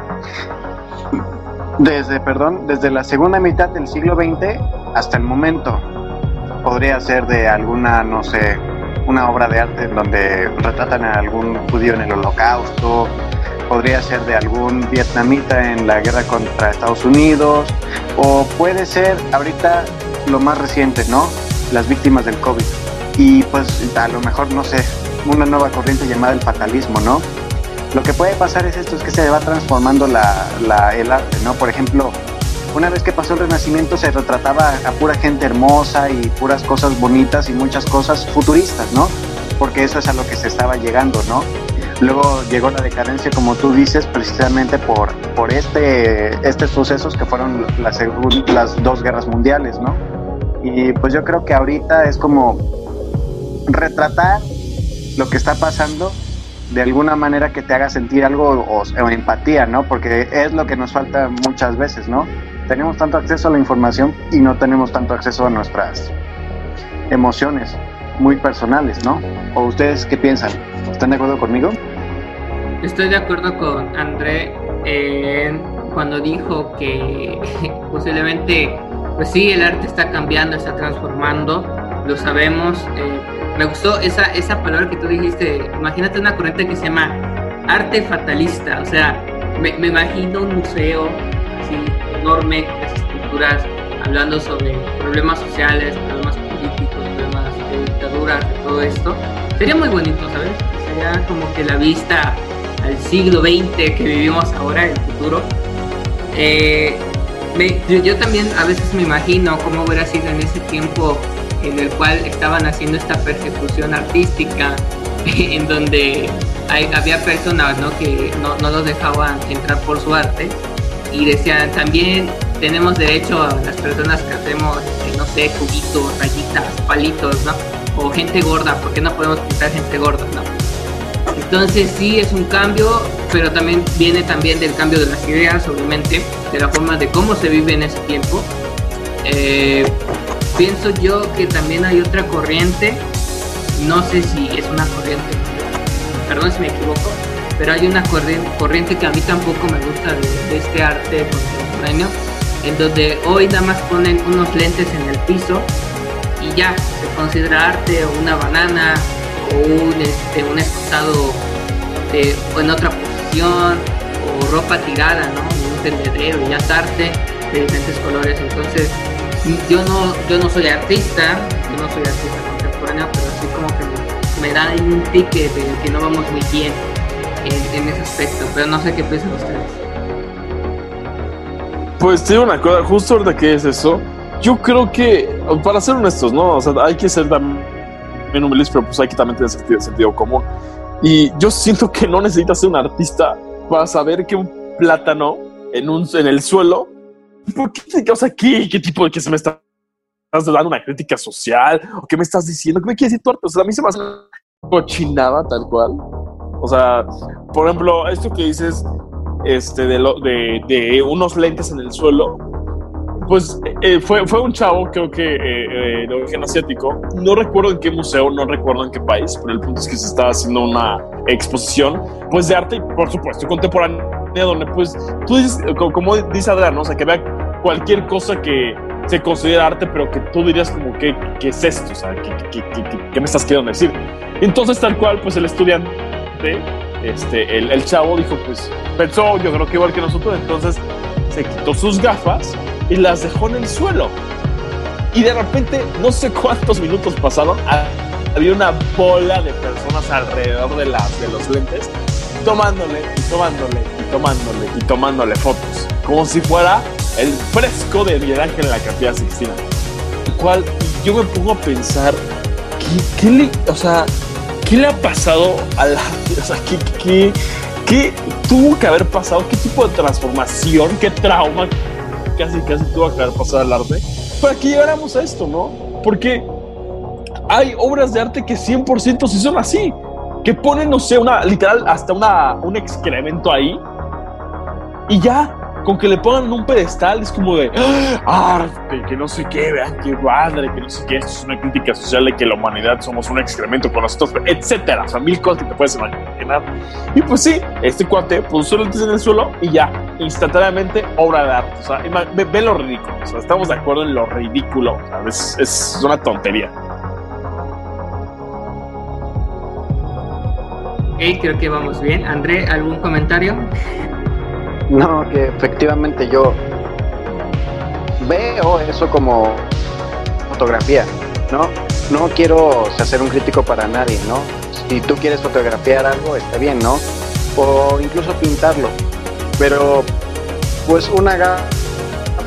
desde, perdón, desde la segunda mitad del siglo XX hasta el momento. Podría ser de alguna, no sé, una obra de arte donde retratan a algún judío en el holocausto, podría ser de algún vietnamita en la guerra contra Estados Unidos, o puede ser ahorita lo más reciente, ¿no? Las víctimas del COVID. Y pues a lo mejor, no sé, una nueva corriente llamada el fatalismo, ¿no? Lo que puede pasar es esto, es que se va transformando la, el arte, ¿no? Por ejemplo, una vez que pasó el Renacimiento se retrataba a pura gente hermosa y puras cosas bonitas y muchas cosas futuristas, ¿no? Porque eso es a lo que se estaba llegando, ¿no? Luego llegó la decadencia, como tú dices, precisamente por, por este, estos sucesos que fueron las, las dos guerras mundiales, ¿no? Y pues yo creo que ahorita es como retratar lo que está pasando de alguna manera que te haga sentir algo o, empatía, ¿no? Porque es lo que nos falta muchas veces, ¿no? Tenemos tanto acceso a la información y no tenemos tanto acceso a nuestras emociones muy personales, ¿no? ¿O ustedes qué piensan? ¿Están de acuerdo conmigo? Estoy de acuerdo con André cuando dijo que posiblemente, pues sí, el arte está cambiando, está transformando, lo sabemos. Eh, me gustó esa, esa palabra que tú dijiste. Imagínate una corriente que se llama arte fatalista. O sea, me, me imagino un museo así enorme, con esas esculturas, hablando sobre problemas sociales, problemas políticos, problemas de dictaduras, de todo esto. Sería muy bonito, ¿sabes? Sería como que la vista al siglo XX que vivimos ahora, el futuro. Eh, yo, también a veces me imagino cómo hubiera sido en ese tiempo en el cual estaban haciendo esta persecución artística, en donde había personas ¿no? que no, no los dejaban entrar por su arte y decían también tenemos derecho a las personas que hacemos, eh, no sé, cubitos, rayitas, palitos, ¿no? O gente gorda, ¿por qué no podemos pintar gente gorda, ¿no? Entonces sí es un cambio, pero también viene también del cambio de las ideas, obviamente, de la forma de cómo se vive en ese tiempo. Eh, pienso yo que también hay otra corriente, no sé si es una corriente, perdón si me equivoco, pero hay una corriente que a mí tampoco me gusta de, este arte contemporáneo, en donde hoy nada más ponen unos lentes en el piso y ya se considera arte o una banana o un, este, un escotado en otra posición o ropa tirada, ¿no? Un tendedero ya es arte de diferentes colores. Entonces, yo no, yo no soy artista, yo no soy artista contemporáneo, pero así como que me, da un pique de que no vamos muy bien en, ese aspecto, pero no sé qué piensan ustedes. Pues te digo una cosa, justo ahorita que es eso, yo creo que, para ser honestos, ¿no? O sea, hay que ser también humildes, pero pues hay que también tener sentido, sentido común. Y yo siento que no necesitas ser un artista para saber que un plátano en, un, en el suelo, ¿por qué te causa aquí? ¿Qué tipo de que se me está estás dando una crítica social? ¿O qué me estás diciendo? ¿Qué me quieres decir tu arte? O sea, a mí se me hace una cochinada tal cual. O sea, por ejemplo, esto que dices este, de, lo, de, de unos lentes en el suelo, pues eh, fue, fue un chavo, creo que eh, eh, de origen asiático. No recuerdo en qué museo, no recuerdo en qué país, pero el punto es que se estaba haciendo una exposición, pues de arte, por supuesto, contemporánea, donde pues tú dices, como, como dice Adrián, ¿no? o sea, que vea cualquier cosa que se considera arte, pero que tú dirías como, ¿qué, qué es esto? O sea, ¿qué, qué, qué, qué me estás queriendo decir? Entonces, tal cual, pues el estudiante, este, el, el chavo dijo, pues pensó, yo creo que igual que nosotros, entonces se quitó sus gafas y las dejó en el suelo. Y de repente, no sé cuántos minutos pasaron, había una bola de personas alrededor de, las, de los lentes, tomándole y tomándole y tomándole y tomándole fotos, como si fuera el fresco de Miguel Ángel en la Capilla Sixtina. El cual yo me pongo a pensar, ¿qué, qué le, o sea, ¿qué le ha pasado a la, o sea, ¿qué, qué, tuvo que haber pasado? ¿Qué tipo de transformación, qué trauma casi, casi tuvo que haber pasado al arte para que llegáramos a esto, ¿no? Porque hay obras de arte que 100% sí son así, que ponen, no sé, una, literal, hasta una, un excremento ahí y ya, con que le pongan un pedestal es como de ¡Ah! arte, que no sé qué, vean qué padre, que no sé qué, esto es una crítica social de que la humanidad somos un excremento con nosotros, etcétera, o sea, mil cosas que te puedes imaginar. Y pues sí, este cuate puso lentes en el suelo y ya, instantáneamente obra de arte, o sea, ve, ve lo ridículo, o sea, estamos de acuerdo en lo ridículo, o sea, es, es una tontería. Ok, creo que vamos bien. André, ¿algún comentario? No, que efectivamente yo veo eso como fotografía, ¿no? No quiero ser un crítico para nadie, ¿no? Si tú quieres fotografiar algo, está bien, ¿no? O incluso pintarlo. Pero, pues una gafa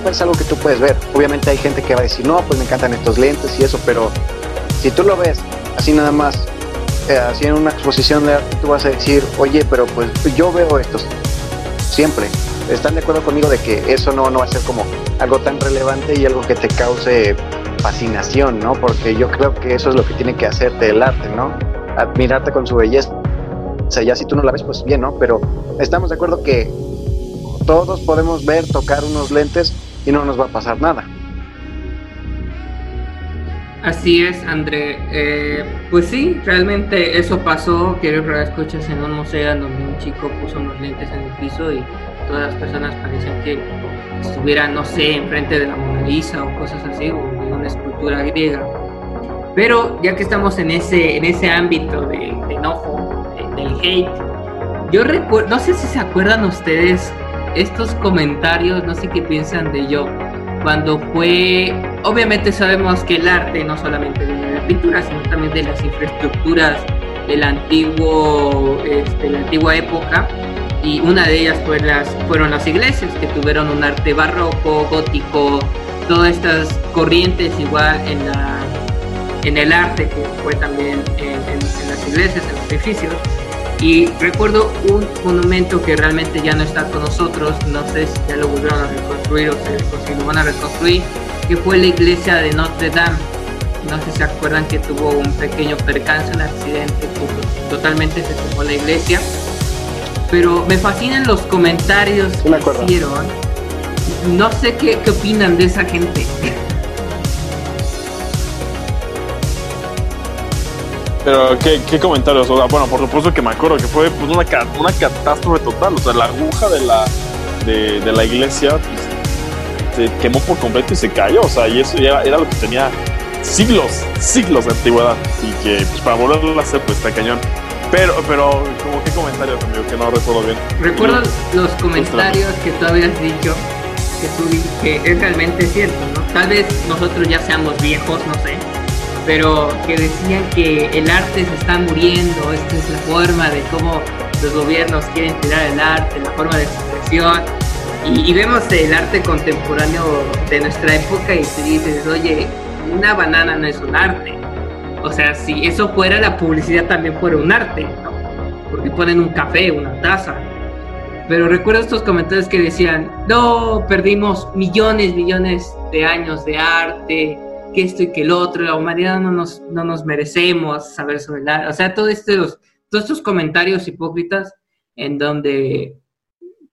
es algo que tú puedes ver. Obviamente hay gente que va a decir, no, pues me encantan estos lentes y eso, pero si tú lo ves así nada más, eh, así en una exposición de arte, tú vas a decir, oye, pero pues yo veo estos siempre. ¿Están de acuerdo conmigo de que eso no, no va a ser como algo tan relevante y algo que te cause fascinación, ¿no? Porque yo creo que eso es lo que tiene que hacerte el arte, ¿no? Admirarte con su belleza. O sea, ya si tú no la ves, pues bien, ¿no? Pero estamos de acuerdo que todos podemos ver, tocar unos lentes y no nos va a pasar nada. Así es, André. Eh, pues sí, realmente eso pasó. Quiero escuchas en un museo donde un chico puso unos lentes en el piso y todas las personas parecían que estuvieran, no sé, enfrente de la Mona Lisa o cosas así, o de una escultura griega. Pero ya que estamos en ese, en ese ámbito de, enojo, de, del hate, yo recuerdo, no sé si se acuerdan ustedes estos comentarios, no sé qué piensan de yo, cuando fue, obviamente sabemos que el arte no solamente de la pintura, sino también de las infraestructuras del antiguo, este, la antigua época, y una de ellas fue las, fueron las iglesias, que tuvieron un arte barroco, gótico, todas estas corrientes igual en, la, en el arte, que fue también en las iglesias, en los edificios. Y recuerdo un monumento que realmente ya no está con nosotros, no sé si ya lo volvieron a reconstruir o si lo van a reconstruir, que fue la iglesia de Notre Dame. No sé si se acuerdan que tuvo un pequeño percance, un accidente, que totalmente se quemó la iglesia. Pero me fascinan los comentarios Sí, que hicieron. No sé qué, qué opinan de esa gente. Pero, ¿qué, qué comentarios? O sea, bueno, por supuesto que me acuerdo que fue pues, una, una catástrofe total. O sea, la aguja de la, de, de la iglesia pues, se quemó por completo y se cayó. O sea, y eso ya era lo que tenía siglos, siglos de antigüedad. Y que pues, para volverlo a hacer, pues está cañón. Pero, pero, como qué comentarios, amigo, que no recuerdo bien. Recuerdo los comentarios que tú habías dicho, que tú que es realmente cierto, ¿no? Tal vez nosotros ya seamos viejos, no sé, pero que decían que el arte se está muriendo, esta es la forma de cómo los gobiernos quieren tirar el arte, la forma de expresión. Y, y vemos el arte contemporáneo de nuestra época y te dices, oye, una banana no es un arte. O sea, si eso fuera la publicidad también fuera un arte, ¿no? Porque ponen un café, una taza. Pero recuerdo estos comentarios que decían, no, perdimos millones, millones de años de arte, que esto y que el otro, la humanidad no nos, no nos merecemos saber sobre arte. O sea, todo estos, todos estos comentarios hipócritas en donde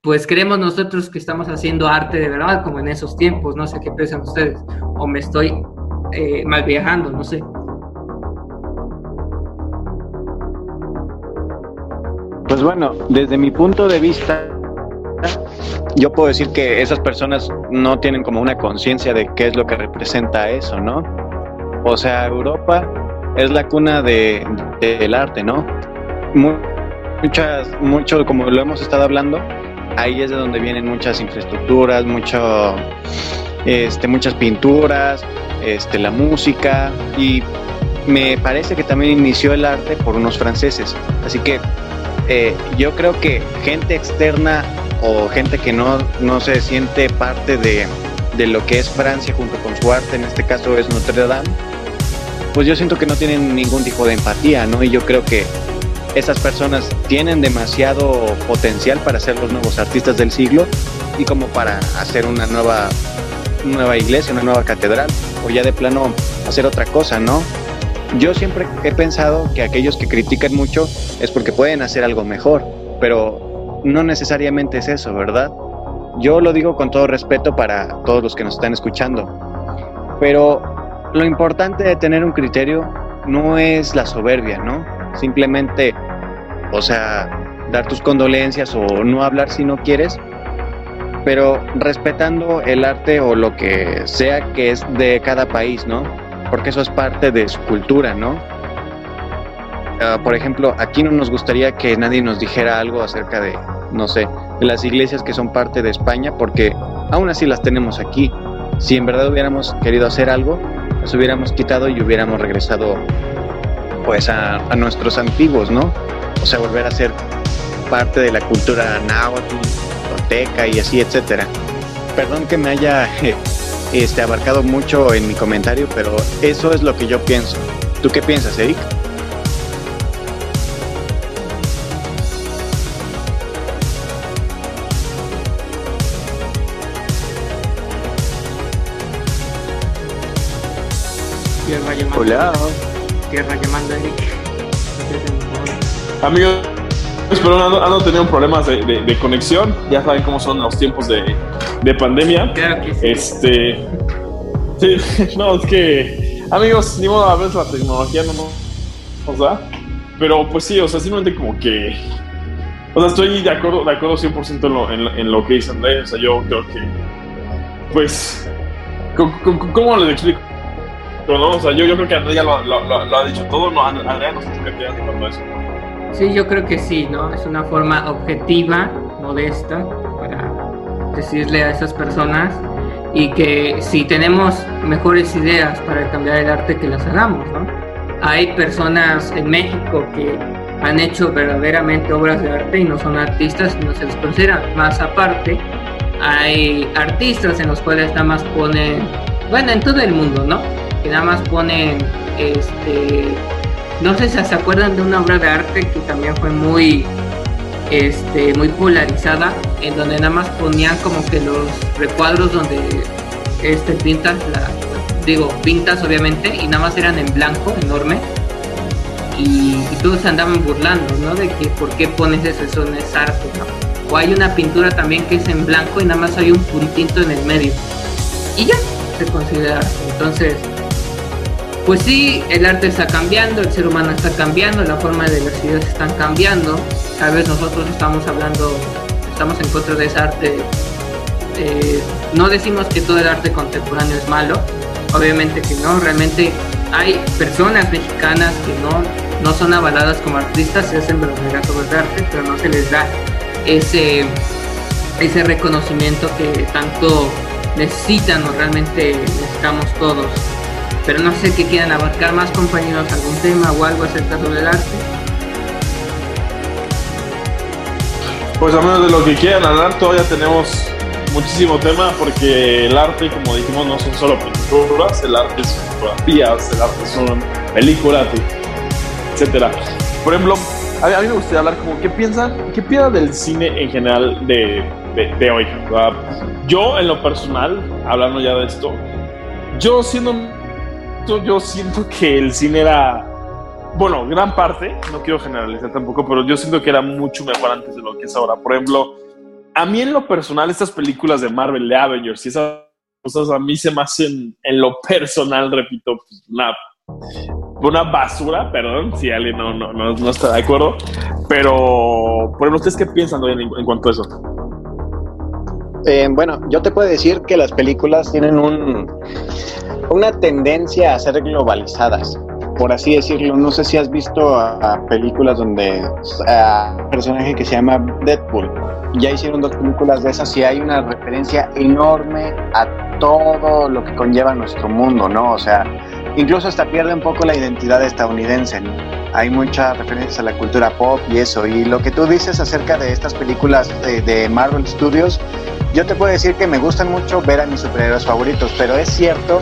pues creemos nosotros que estamos haciendo arte de verdad, como en esos tiempos, no sé qué piensan ustedes, o me estoy eh, mal viajando, no sé. Pues bueno, desde mi punto de vista, yo puedo decir que esas personas no tienen como una conciencia de qué es lo que representa eso, ¿no? O sea, Europa es la cuna de, del arte, ¿no? Muchas, mucho, como lo hemos estado hablando, ahí es de donde vienen muchas infraestructuras, mucho, este, muchas pinturas, este, la música y me parece que también inició el arte por unos franceses. Así que eh, yo creo que gente externa o gente que no, no se siente parte de, de lo que es Francia junto con su arte, en este caso es Notre Dame, pues yo siento que no tienen ningún tipo de empatía, ¿no? Y yo creo que esas personas tienen demasiado potencial para ser los nuevos artistas del siglo y como para hacer una nueva, nueva iglesia, una nueva catedral o ya de plano hacer otra cosa, ¿no? Yo siempre he pensado que aquellos que critican mucho es porque pueden hacer algo mejor, pero no necesariamente es eso, ¿verdad? Yo lo digo con todo respeto para todos los que nos están escuchando, pero lo importante de tener un criterio no es la soberbia, ¿no? Simplemente, o sea, dar tus condolencias o no hablar si no quieres, pero respetando el arte o lo que sea que es de cada país, ¿no? Porque eso es parte de su cultura, ¿no? Uh, por ejemplo, aquí no nos gustaría que nadie nos dijera algo acerca de, no sé, de las iglesias que son parte de España, porque aún así las tenemos aquí. Si en verdad hubiéramos querido hacer algo, las hubiéramos quitado y hubiéramos regresado pues a, nuestros antiguos, ¿no? O sea, volver a ser parte de la cultura náhuatl, tolteca y así, etcétera. Perdón que me haya este, abarcado mucho en mi comentario, pero eso es lo que yo pienso. ¿Tú qué piensas, Eric? Hola. Tierra llamando, Eric. Amigos, pero ando, ando teniendo problemas de, de- de conexión. Ya saben cómo son los tiempos de, de pandemia. Claro que sí. Este. Sí, no, es que. Amigos, ni modo, a veces la tecnología no nos da. Pero pues sí, o sea, simplemente como que. O sea, estoy de acuerdo, de acuerdo 100% en lo, en, lo- en lo que dice Andrés. O sea, yo creo que. Pues. ¿Cómo, cómo- cómo les explico? Yo, creo que Andrés ya lo, ha dicho todo. No, And- Andrea no en eso. Sí, yo creo que sí, ¿no? Es una forma objetiva, modesta, para decirle a esas personas y que si tenemos mejores ideas para cambiar el arte, que las hagamos, ¿no? Hay personas en México que han hecho verdaderamente obras de arte y no son artistas no se les considera. Más aparte, hay artistas en los cuales nada más ponen, bueno, en todo el mundo, ¿no? Que nada más ponen, este, no sé si se acuerdan de una obra de arte que también fue muy, este, muy polarizada, en donde nada más ponían como que los recuadros donde este pintas la, digo, pintas obviamente, y nada más eran en blanco, enorme. Y, y todos andaban burlando, ¿no? De que por qué pones eso, eso no es arte. O hay una pintura también que es en blanco y nada más hay un puntito en el medio. Y ya, se considera. Entonces, pues sí, el arte está cambiando, el ser humano está cambiando, la forma de las ideas están cambiando. Tal vez nosotros estamos hablando, estamos en contra de ese arte. Eh, no decimos que todo el arte contemporáneo es malo, obviamente que no, realmente hay personas mexicanas que no, no son avaladas como artistas, se hacen verdaderas obras de arte, pero no se les da ese, ese reconocimiento que tanto necesitan o realmente necesitamos todos pero no sé qué quieran abarcar más compañeros, algún tema o algo acerca sobre el arte. Pues a menos de lo que quieran hablar, todavía tenemos muchísimo tema porque el arte, como dijimos, no son solo pinturas, el arte son fotografías, el arte son película, etcétera. Por ejemplo, a mí, me gustaría hablar como qué piensan, qué piensan del cine en general de, de, hoy. Yo en lo personal, hablando ya de esto, yo siendo yo siento que el cine era bueno, gran parte, no quiero generalizar tampoco, pero yo siento que era mucho mejor antes de lo que es ahora. Por ejemplo, a mí en lo personal estas películas de Marvel, de Avengers y esas cosas a mí se me hacen en lo personal, repito, pues, una, una basura, perdón, si alguien no, no, no, está de acuerdo, pero por ejemplo, ¿ustedes qué piensan en, en cuanto a eso? Eh, bueno, yo te puedo decir que las películas tienen un, una tendencia a ser globalizadas, por así decirlo. No sé si has visto películas donde a personaje que se llama Deadpool. Ya hicieron dos películas de esas y hay una referencia enorme a todo lo que conlleva nuestro mundo, ¿no? O sea, incluso hasta pierde un poco la identidad estadounidense. Hay muchas referencias a la cultura pop y eso. Y lo que tú dices acerca de estas películas de Marvel Studios, yo te puedo decir que me gustan mucho ver a mis superhéroes favoritos, pero es cierto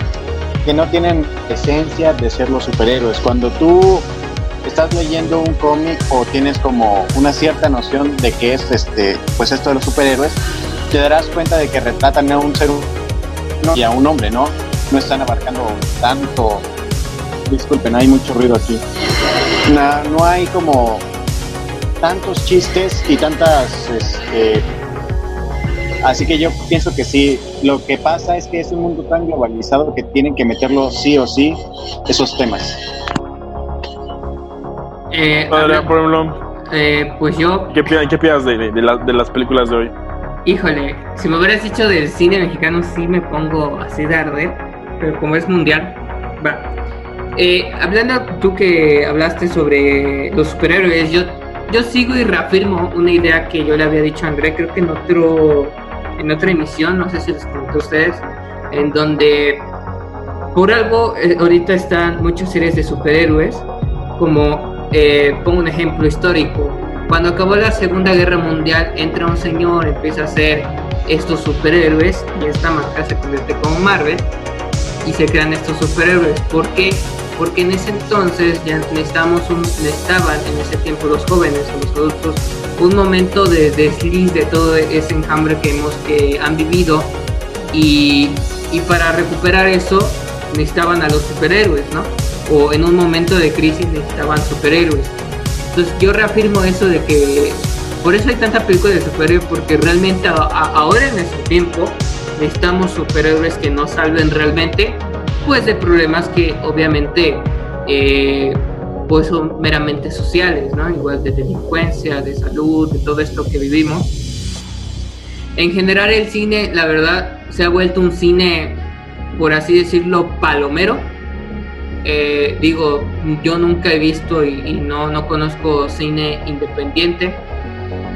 que no tienen esencia de ser los superhéroes. Cuando tú estás leyendo un cómic o tienes como una cierta noción de qué es este, pues esto de los superhéroes, te darás cuenta de que retratan a un ser humano y a un hombre, ¿no? No están abarcando tanto. Disculpen, hay mucho ruido aquí. No, no hay como tantos chistes y tantas este, Así que yo pienso que sí, lo que pasa es que es un mundo tan globalizado que tienen que meterlo sí o sí esos temas. Eh, habla- por ejemplo, eh, pues yo, ¿qué, pi- qué piensas de, de, de la- de las películas de hoy? híjole, si me hubieras dicho del cine mexicano, sí me pongo así de arder, pero como es mundial, va. Eh, hablando tú que hablaste sobre los superhéroes, yo, yo sigo y reafirmo una idea que yo le había dicho a André, creo que en otro en otra emisión, no sé si les comenté a ustedes, en donde por algo eh, ahorita están muchas series de superhéroes, como eh, pongo un ejemplo histórico. Cuando acabó la Segunda Guerra Mundial, entra un señor, empieza a hacer estos superhéroes y esta marca se convierte como Marvel y se crean estos superhéroes. ¿Por qué? Porque en ese entonces ya necesitamos un, necesitaban en ese tiempo los jóvenes o los adultos un momento de desliz de todo ese enjambre que hemos que han vivido y, y para recuperar eso necesitaban a los superhéroes, ¿no? O en un momento de crisis necesitaban superhéroes. Entonces yo reafirmo eso de que por eso hay tanta película de superhéroes porque realmente ahora en nuestro tiempo necesitamos superhéroes que nos salven realmente pues de problemas que obviamente eh, pues son meramente sociales, ¿no? Igual de delincuencia, de salud, de todo esto que vivimos. En general el cine, la verdad, se ha vuelto un cine, por así decirlo, palomero. Eh, digo, yo nunca he visto y, y no, no conozco cine independiente,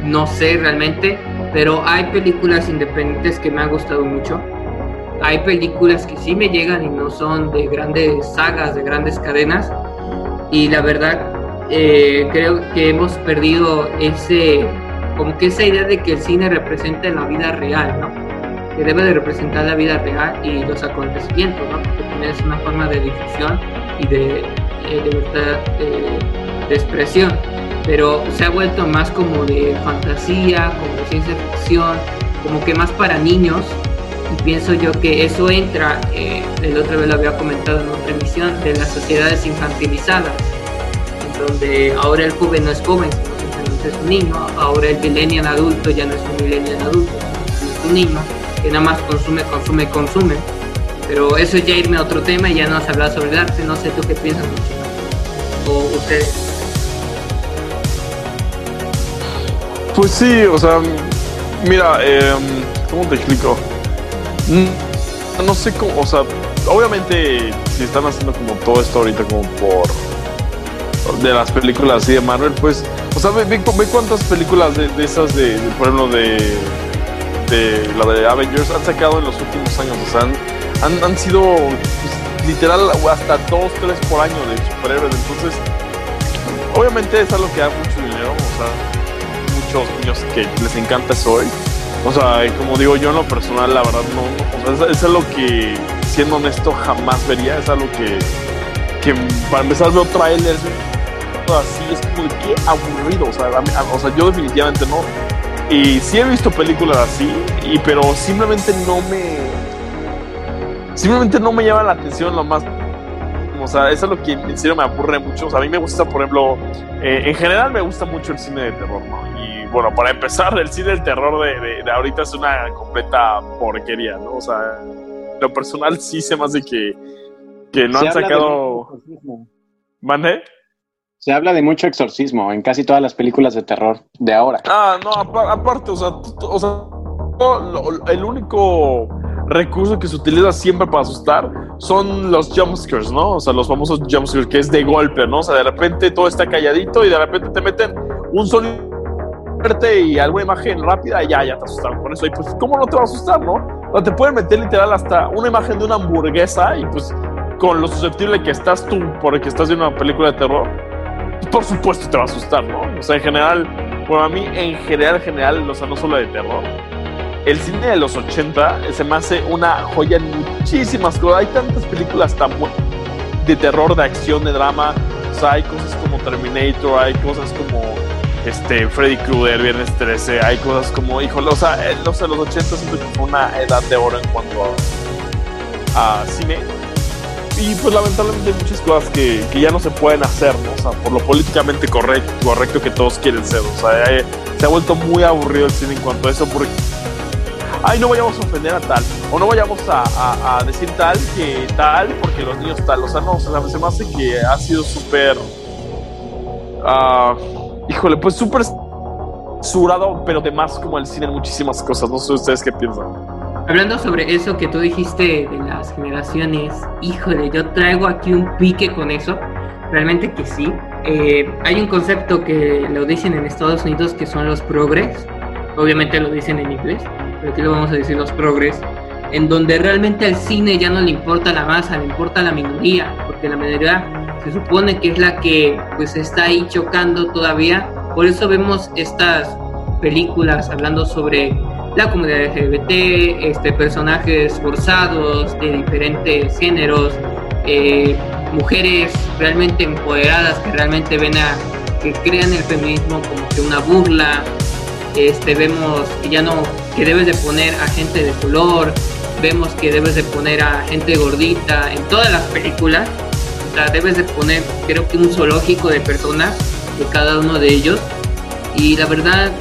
no sé realmente, pero hay películas independientes que me han gustado mucho. Hay películas que sí me llegan y no son de grandes sagas, de grandes cadenas. Y la verdad, eh, creo que hemos perdido ese, como que esa idea de que el cine representa la vida real, ¿no? Que debe de representar la vida real y los acontecimientos, ¿no? Porque también es una forma de difusión y de eh, libertad eh, de expresión. Pero se ha vuelto más como de fantasía, como de ciencia ficción, como que más para niños. Y pienso yo que eso entra, eh, el otra vez lo había comentado en otra emisión, de las sociedades infantilizadas, donde ahora el joven no es joven, sino es un niño, ahora el millennial adulto ya no es un millennial adulto, es un niño que nada más consume, consume, consume. Pero eso es ya irme a otro tema y ya no has hablado sobre el arte, no sé tú qué piensas. O ustedes. Pues sí, o sea, mira, eh, ¿cómo te explico? No sé cómo, o sea, obviamente si están haciendo como todo esto ahorita como por de las películas así de Marvel, pues, o sea, ve, ve- cuántas películas de, esas de, de, por ejemplo, de, de la de Avengers han sacado en los últimos años, o sea, han, han, han sido pues, literal hasta dos, tres por año de superhéroes, entonces, obviamente es algo que da mucho dinero, o sea, muchos niños que les encanta eso hoy. O sea, como digo yo en lo personal, la verdad no, o sea, es, algo que, siendo honesto, jamás vería, es algo que, para empezar veo trailers así, es como de qué aburrido, o sea, a mí- a- o sea, yo definitivamente no. Y sí he visto películas así, y, pero simplemente no me... Simplemente no me llama la atención lo más... O sea, eso es lo que en serio me aburre mucho. O sea, a mí me gusta, por ejemplo, eh, en general me gusta mucho el cine de terror, ¿no? Bueno, para empezar, el cine del terror de, de- de ahorita es una completa porquería, ¿no? O sea, lo personal sí se me hace que, que no Se han sacado... ¿Mande? Se habla de mucho exorcismo en casi todas las películas de terror de ahora. Ah, no, apa- aparte, o sea, o sea el único recurso que se utiliza siempre para asustar son los jumpscares, ¿no? O sea, los famosos jumpscares, que es de golpe, ¿no? O sea, de repente todo está calladito y de repente te meten un sonido fuerte y alguna imagen rápida ya, ya te asustaron con eso. Y pues, ¿cómo no te va a asustar, no? O sea, te pueden meter literal hasta una imagen de una hamburguesa y pues con lo susceptible que estás tú porque estás viendo una película de terror, por supuesto te va a asustar, ¿no? O sea, en general, bueno, a mí en general, en general, o sea, no solo de terror, el cine de los 80 se me hace una joya en muchísimas cosas. Hay tantas películas tan buenas de terror, de acción, de drama. O sea, hay cosas como Terminator, hay cosas como este, Freddy Krueger, Viernes 13, hay cosas como, híjole, o sea, eh, los 80 siento que fue una edad de oro en cuanto a, cine. Y pues lamentablemente hay muchas cosas que, que ya no se pueden hacer, ¿no? O sea, por lo políticamente correcto, correcto que todos quieren ser. O sea, eh, se ha vuelto muy aburrido el cine en cuanto a eso porque ay, no vayamos a ofender a tal, o no vayamos a, a- decir tal que tal, porque los niños tal, o sea, no, o sea, se me hace que ha sido súper, ah, híjole, pues súper censurado, pero de más como el cine en muchísimas cosas, no sé ustedes qué piensan. Hablando sobre eso que tú dijiste de las generaciones, híjole, yo traigo aquí un pique con eso. Realmente que sí. Eh, hay un concepto que lo dicen en Estados Unidos que son los progres. Obviamente lo dicen en inglés, pero aquí lo vamos a decir los progres. En donde realmente al cine ya no le importa la masa, le importa la minoría, porque la minoría se supone que es la que pues está ahí chocando todavía. Por eso vemos estas películas hablando sobre la comunidad LGBT, este, personajes forzados de diferentes géneros, eh, mujeres realmente empoderadas que realmente ven a, que crean el feminismo como que una burla, este, vemos que ya no, que debes de poner a gente de color, vemos que debes de poner a gente gordita en todas las películas, sea, debes de poner creo que un zoológico de personas de cada uno de ellos. Y la verdad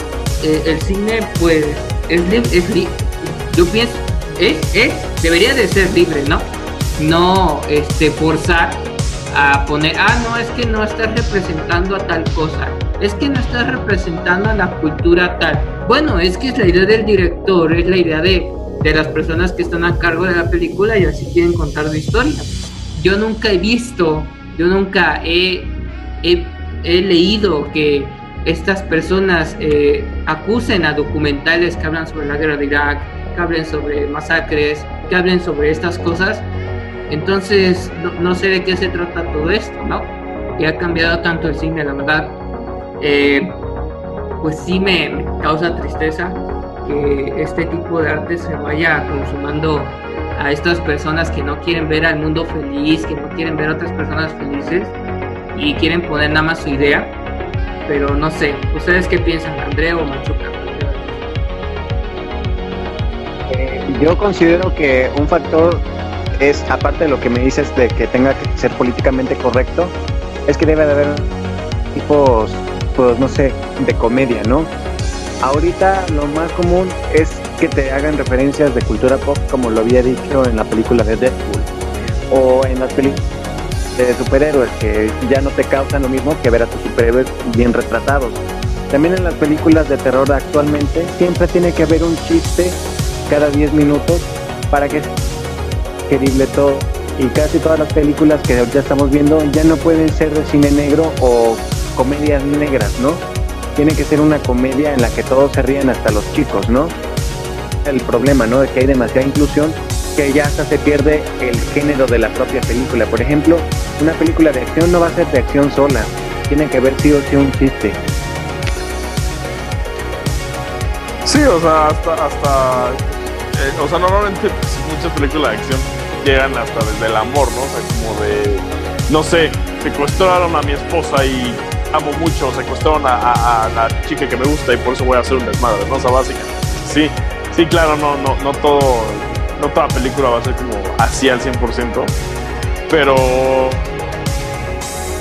eh, el cine pues es, es yo pienso es, es debería de ser libre no no este forzar a poner ah no es que no estás representando a tal cosa es que no estás representando a la cultura tal bueno es que es la idea del director es la idea de, de las personas que están a cargo de la película y así quieren contar su historia yo nunca he visto yo nunca he, he, leído que estas personas eh, acusen a documentales que hablan sobre la guerra de Irak, que hablen sobre masacres, que hablen sobre estas cosas. Entonces, no, no sé de qué se trata todo esto, ¿no? Que ha cambiado tanto el cine, la verdad. Eh, pues sí me causa tristeza que este tipo de arte se vaya consumando a estas personas que no quieren ver al mundo feliz, que no quieren ver a otras personas felices y quieren poner nada más su idea pero no sé, ¿ustedes qué piensan, André o Machuca? Eh, yo considero que un factor es, aparte de lo que me dices de que tenga que ser políticamente correcto, es que debe de haber tipos, pues no sé, de comedia, ¿no? Ahorita lo más común es que te hagan referencias de cultura pop, como lo había dicho en la película de Deadpool, o en las películas de superhéroes, que ya no te causan lo mismo que ver a tus superhéroes bien retratados. También en las películas de terror actualmente siempre tiene que haber un chiste cada 10 minutos para que sea querible todo. Y casi todas las películas que ahorita estamos viendo ya no pueden ser de cine negro o comedias negras, ¿no? Tiene que ser una comedia en la que todos se ríen hasta los chicos, ¿no? El problema, ¿no? De que hay demasiada inclusión que ya hasta se pierde el género de la propia película. Por ejemplo, una película de acción no va a ser de acción sola, tiene que haber sí o sí un chiste. Sí, o sea, hasta, hasta eh, o sea, normalmente muchas películas de acción llegan hasta desde el amor, ¿no? O sea, como de, no sé, secuestraron a mi esposa y amo mucho, secuestraron a, a, la chica que me gusta y por eso voy a hacer un desmadre, ¿no? O sea, básica. Sí, sí, claro, no, no, no todo, no toda película va a ser como así al 100%, pero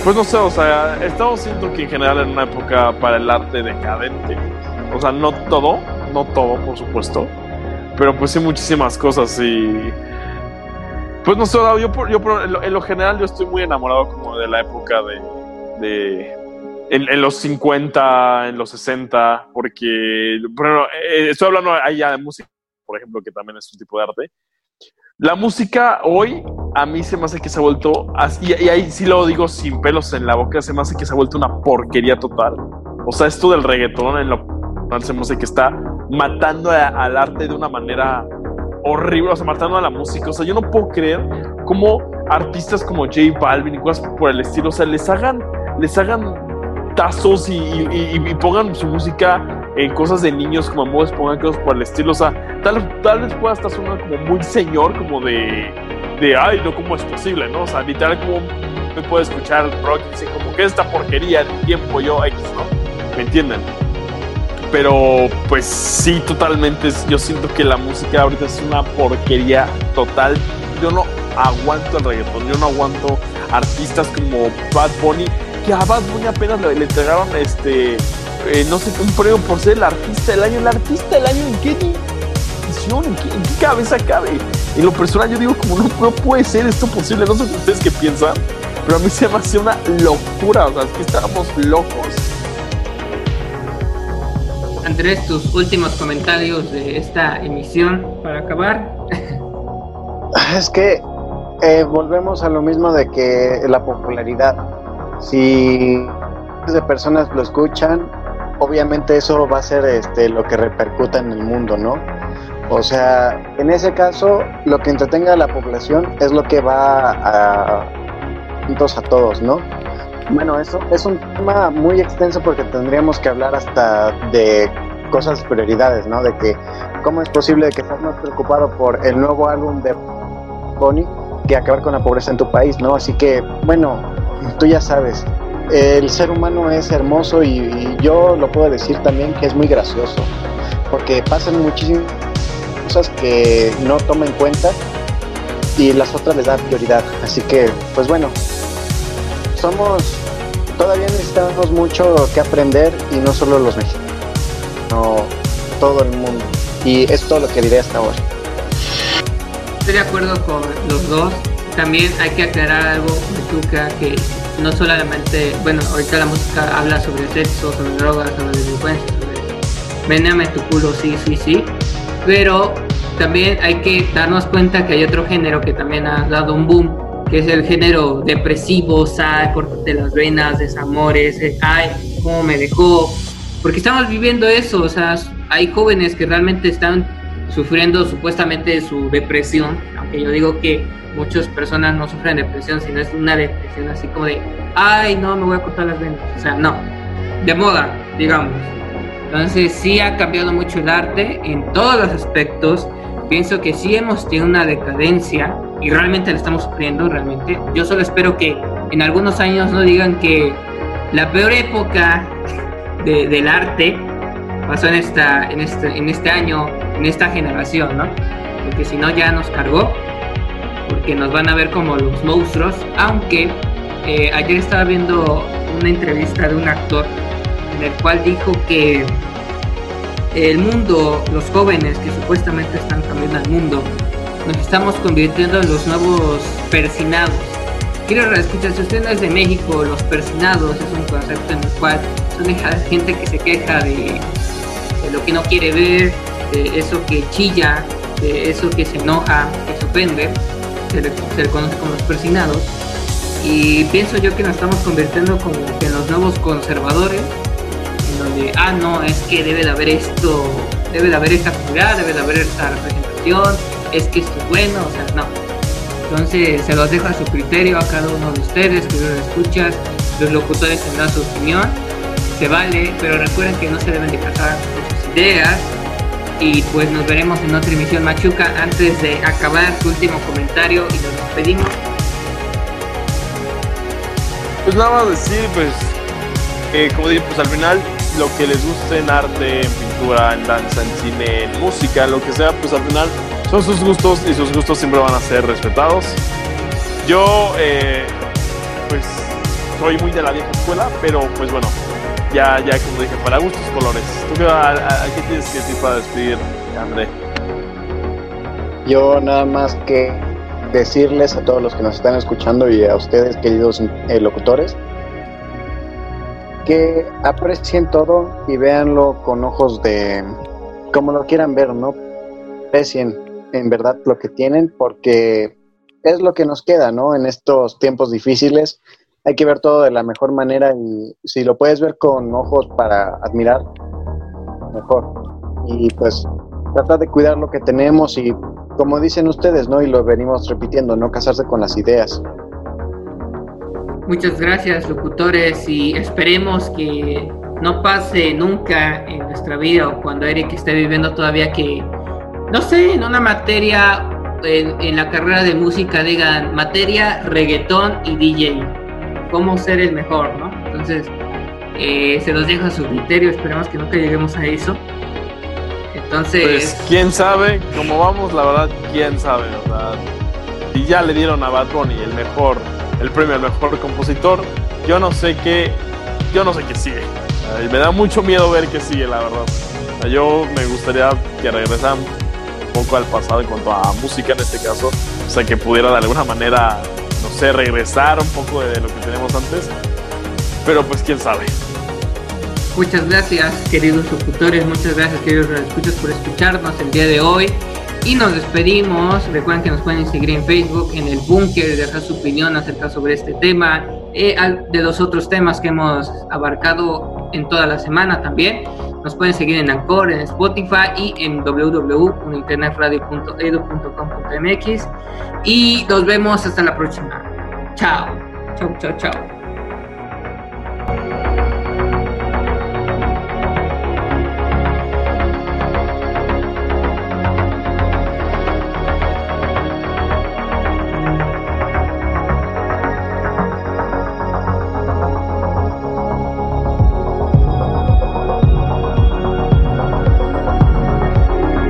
pues no sé, o sea, estamos siendo que en general en una época para el arte decadente. O sea, no todo, no todo, por supuesto, pero pues sí muchísimas cosas y pues no sé, yo, yo en, lo, general yo estoy muy enamorado como de la época de, de en, los 50, en los 60, porque, bueno, eh, estoy hablando allá de música, por ejemplo, que también es un tipo de arte. La música hoy a mí se me hace que se ha vuelto, y, y ahí sí lo digo sin pelos en la boca, se me hace que se ha vuelto una porquería total. O sea, esto del reggaetón en lo se me hace que está matando al arte de una manera horrible, o sea, matando a la música. O sea, yo no puedo creer cómo artistas como J Balvin y cosas por el estilo, o sea, les hagan, les hagan tazos y, pongan su música en cosas de niños como modos, pongan cosas por el estilo. O sea, tal, tal vez pueda estar sonando como muy señor, como de, de, ay, no, ¿cómo es posible? ¿No? O sea, literal, como me puede escuchar rock y dice, como que esta porquería de tiempo yo X, ¿no? ¿Me entienden? Pero pues sí, totalmente. Yo siento que la música ahorita es una porquería total. Yo no aguanto el reggaetón, yo no aguanto artistas como Bad Bunny, que a Bad Bunny apenas le, entregaron este, eh, no sé, un premio por ser el artista del año. ¿El artista del año en qué edición? ¿En qué, cabeza cabe? En lo personal yo digo como no, puede ser esto posible. No sé ustedes qué piensan, pero a mí se me hace una locura. O sea, es que estábamos locos Andrés, tus últimos comentarios de esta emisión para acabar. Es que eh, volvemos a lo mismo de que la popularidad. Si de personas lo escuchan, obviamente eso va a ser este, lo que repercuta en el mundo, ¿no? O sea, en ese caso, lo que entretenga a la población es lo que va a a todos, ¿no? Bueno, eso es un tema muy extenso porque tendríamos que hablar hasta de cosas prioridades, ¿no? De que cómo es posible que estés más preocupado por el nuevo álbum de Bonnie que acabar con la pobreza en tu país, ¿no? Así que, bueno, tú ya sabes, el ser humano es hermoso y, yo lo puedo decir también que es muy gracioso, porque pasan muchísimas cosas que no toma en cuenta y las otras les da prioridad. Así que, pues bueno, somos, todavía necesitamos mucho que aprender y no solo los mexicanos todo el mundo. Y es todo lo que diré hasta ahora. Estoy de acuerdo con los dos. También hay que aclarar algo, Tuca, que no solamente, bueno, ahorita la música habla sobre sexo, sobre drogas, sobre delincuencia, sobre tu culo, sí, sí, sí. Pero también hay que darnos cuenta que hay otro género que también ha dado un boom, que es el género depresivo, sad, cortate las venas, desamores, ay, cómo me dejó, porque estamos viviendo eso, o sea, hay jóvenes que realmente están sufriendo supuestamente su depresión, aunque yo digo que muchas personas no sufren depresión, sino es una depresión así como de, ay, no, me voy a cortar las venas, o sea, no, de moda, digamos. Entonces sí ha cambiado mucho el arte en todos los aspectos. Pienso que sí hemos tenido una decadencia y realmente la estamos sufriendo, realmente. Yo solo espero que en algunos años no digan que la peor época del arte pasó en, esta, en, este, en este año, en esta generación, ¿no? Porque si no ya nos cargó, porque nos van a ver como los monstruos, aunque eh, ayer estaba viendo una entrevista de un actor en el cual dijo que el mundo, los jóvenes que supuestamente están cambiando el mundo, nos estamos convirtiendo en los nuevos persinados. Quiero escuchar, si usted no es de México, los persinados es un concepto en el cual gente que se queja de, lo que no quiere ver, de eso que chilla, de eso que se enoja, que se ofende, se le, conoce como los persinados. Y pienso yo que nos estamos convirtiendo como en los nuevos conservadores, en donde, ah, no, es que debe de haber esto, debe de haber esta actividad, debe de haber esta representación, es que esto es bueno, o sea, no. Entonces se los dejo a su criterio a cada uno de ustedes, que los escuchas, los locutores tendrán su opinión se vale, pero recuerden que no se deben de casar ideas. Y pues nos veremos en otra emisión Machuca. Antes de acabar, su último comentario y nos despedimos. Pues nada más decir, pues, como digo, pues al final lo que les guste en arte, en pintura, en danza, en cine, en música, lo que sea, pues al final son sus gustos y sus gustos siempre van a ser respetados. Yo, eh, pues, soy muy de la vieja escuela, pero pues bueno, ya, ya como dije, para gustos colores. ¿Tú qué, a, a- qué tienes que decir para despedir, André? Yo nada más que decirles a todos los que nos están escuchando y a ustedes, queridos eh, locutores, que aprecien todo y véanlo con ojos de como lo quieran ver, ¿no? Aprecien en verdad lo que tienen porque es lo que nos queda, ¿no? En estos tiempos difíciles hay que ver todo de la mejor manera y si lo puedes ver con ojos para admirar, mejor. Y pues trata de cuidar lo que tenemos y como dicen ustedes, ¿no? Y lo venimos repitiendo, no casarse con las ideas. Muchas gracias, locutores, y esperemos que no pase nunca en nuestra vida o cuando Eric esté viviendo todavía que, no sé, en una materia, en, en la carrera de música digan materia, reggaetón y DJ. Cómo ser el mejor, ¿no? Entonces, eh, se nos deja a su criterio, esperemos que nunca lleguemos a eso. Entonces, Pues quién sabe, como vamos, la verdad, quién sabe, ¿verdad? Y ya le dieron a Bad Bunny el mejor, el premio al mejor compositor. Yo no sé qué, yo no sé qué sigue. Me da mucho miedo ver qué sigue, la verdad. O sea, yo me gustaría que regresaran un poco al pasado en cuanto a música en este caso. O sea, que pudiera de alguna manera, no sé, regresar un poco de lo que tenemos antes. Pero pues quién sabe. Muchas gracias, queridos locutores, muchas gracias, queridos escuchas por escucharnos el día de hoy. Y nos despedimos. Recuerden que nos pueden seguir en Facebook, en el búnker, dejar su opinión acerca sobre este tema, eh, de los otros temas que hemos abarcado en toda la semana también. Nos pueden seguir en Anchor, en Spotify y en www.internetradio.edu.com.mx. Y nos vemos hasta la próxima. Chao. Chao, chao, chao.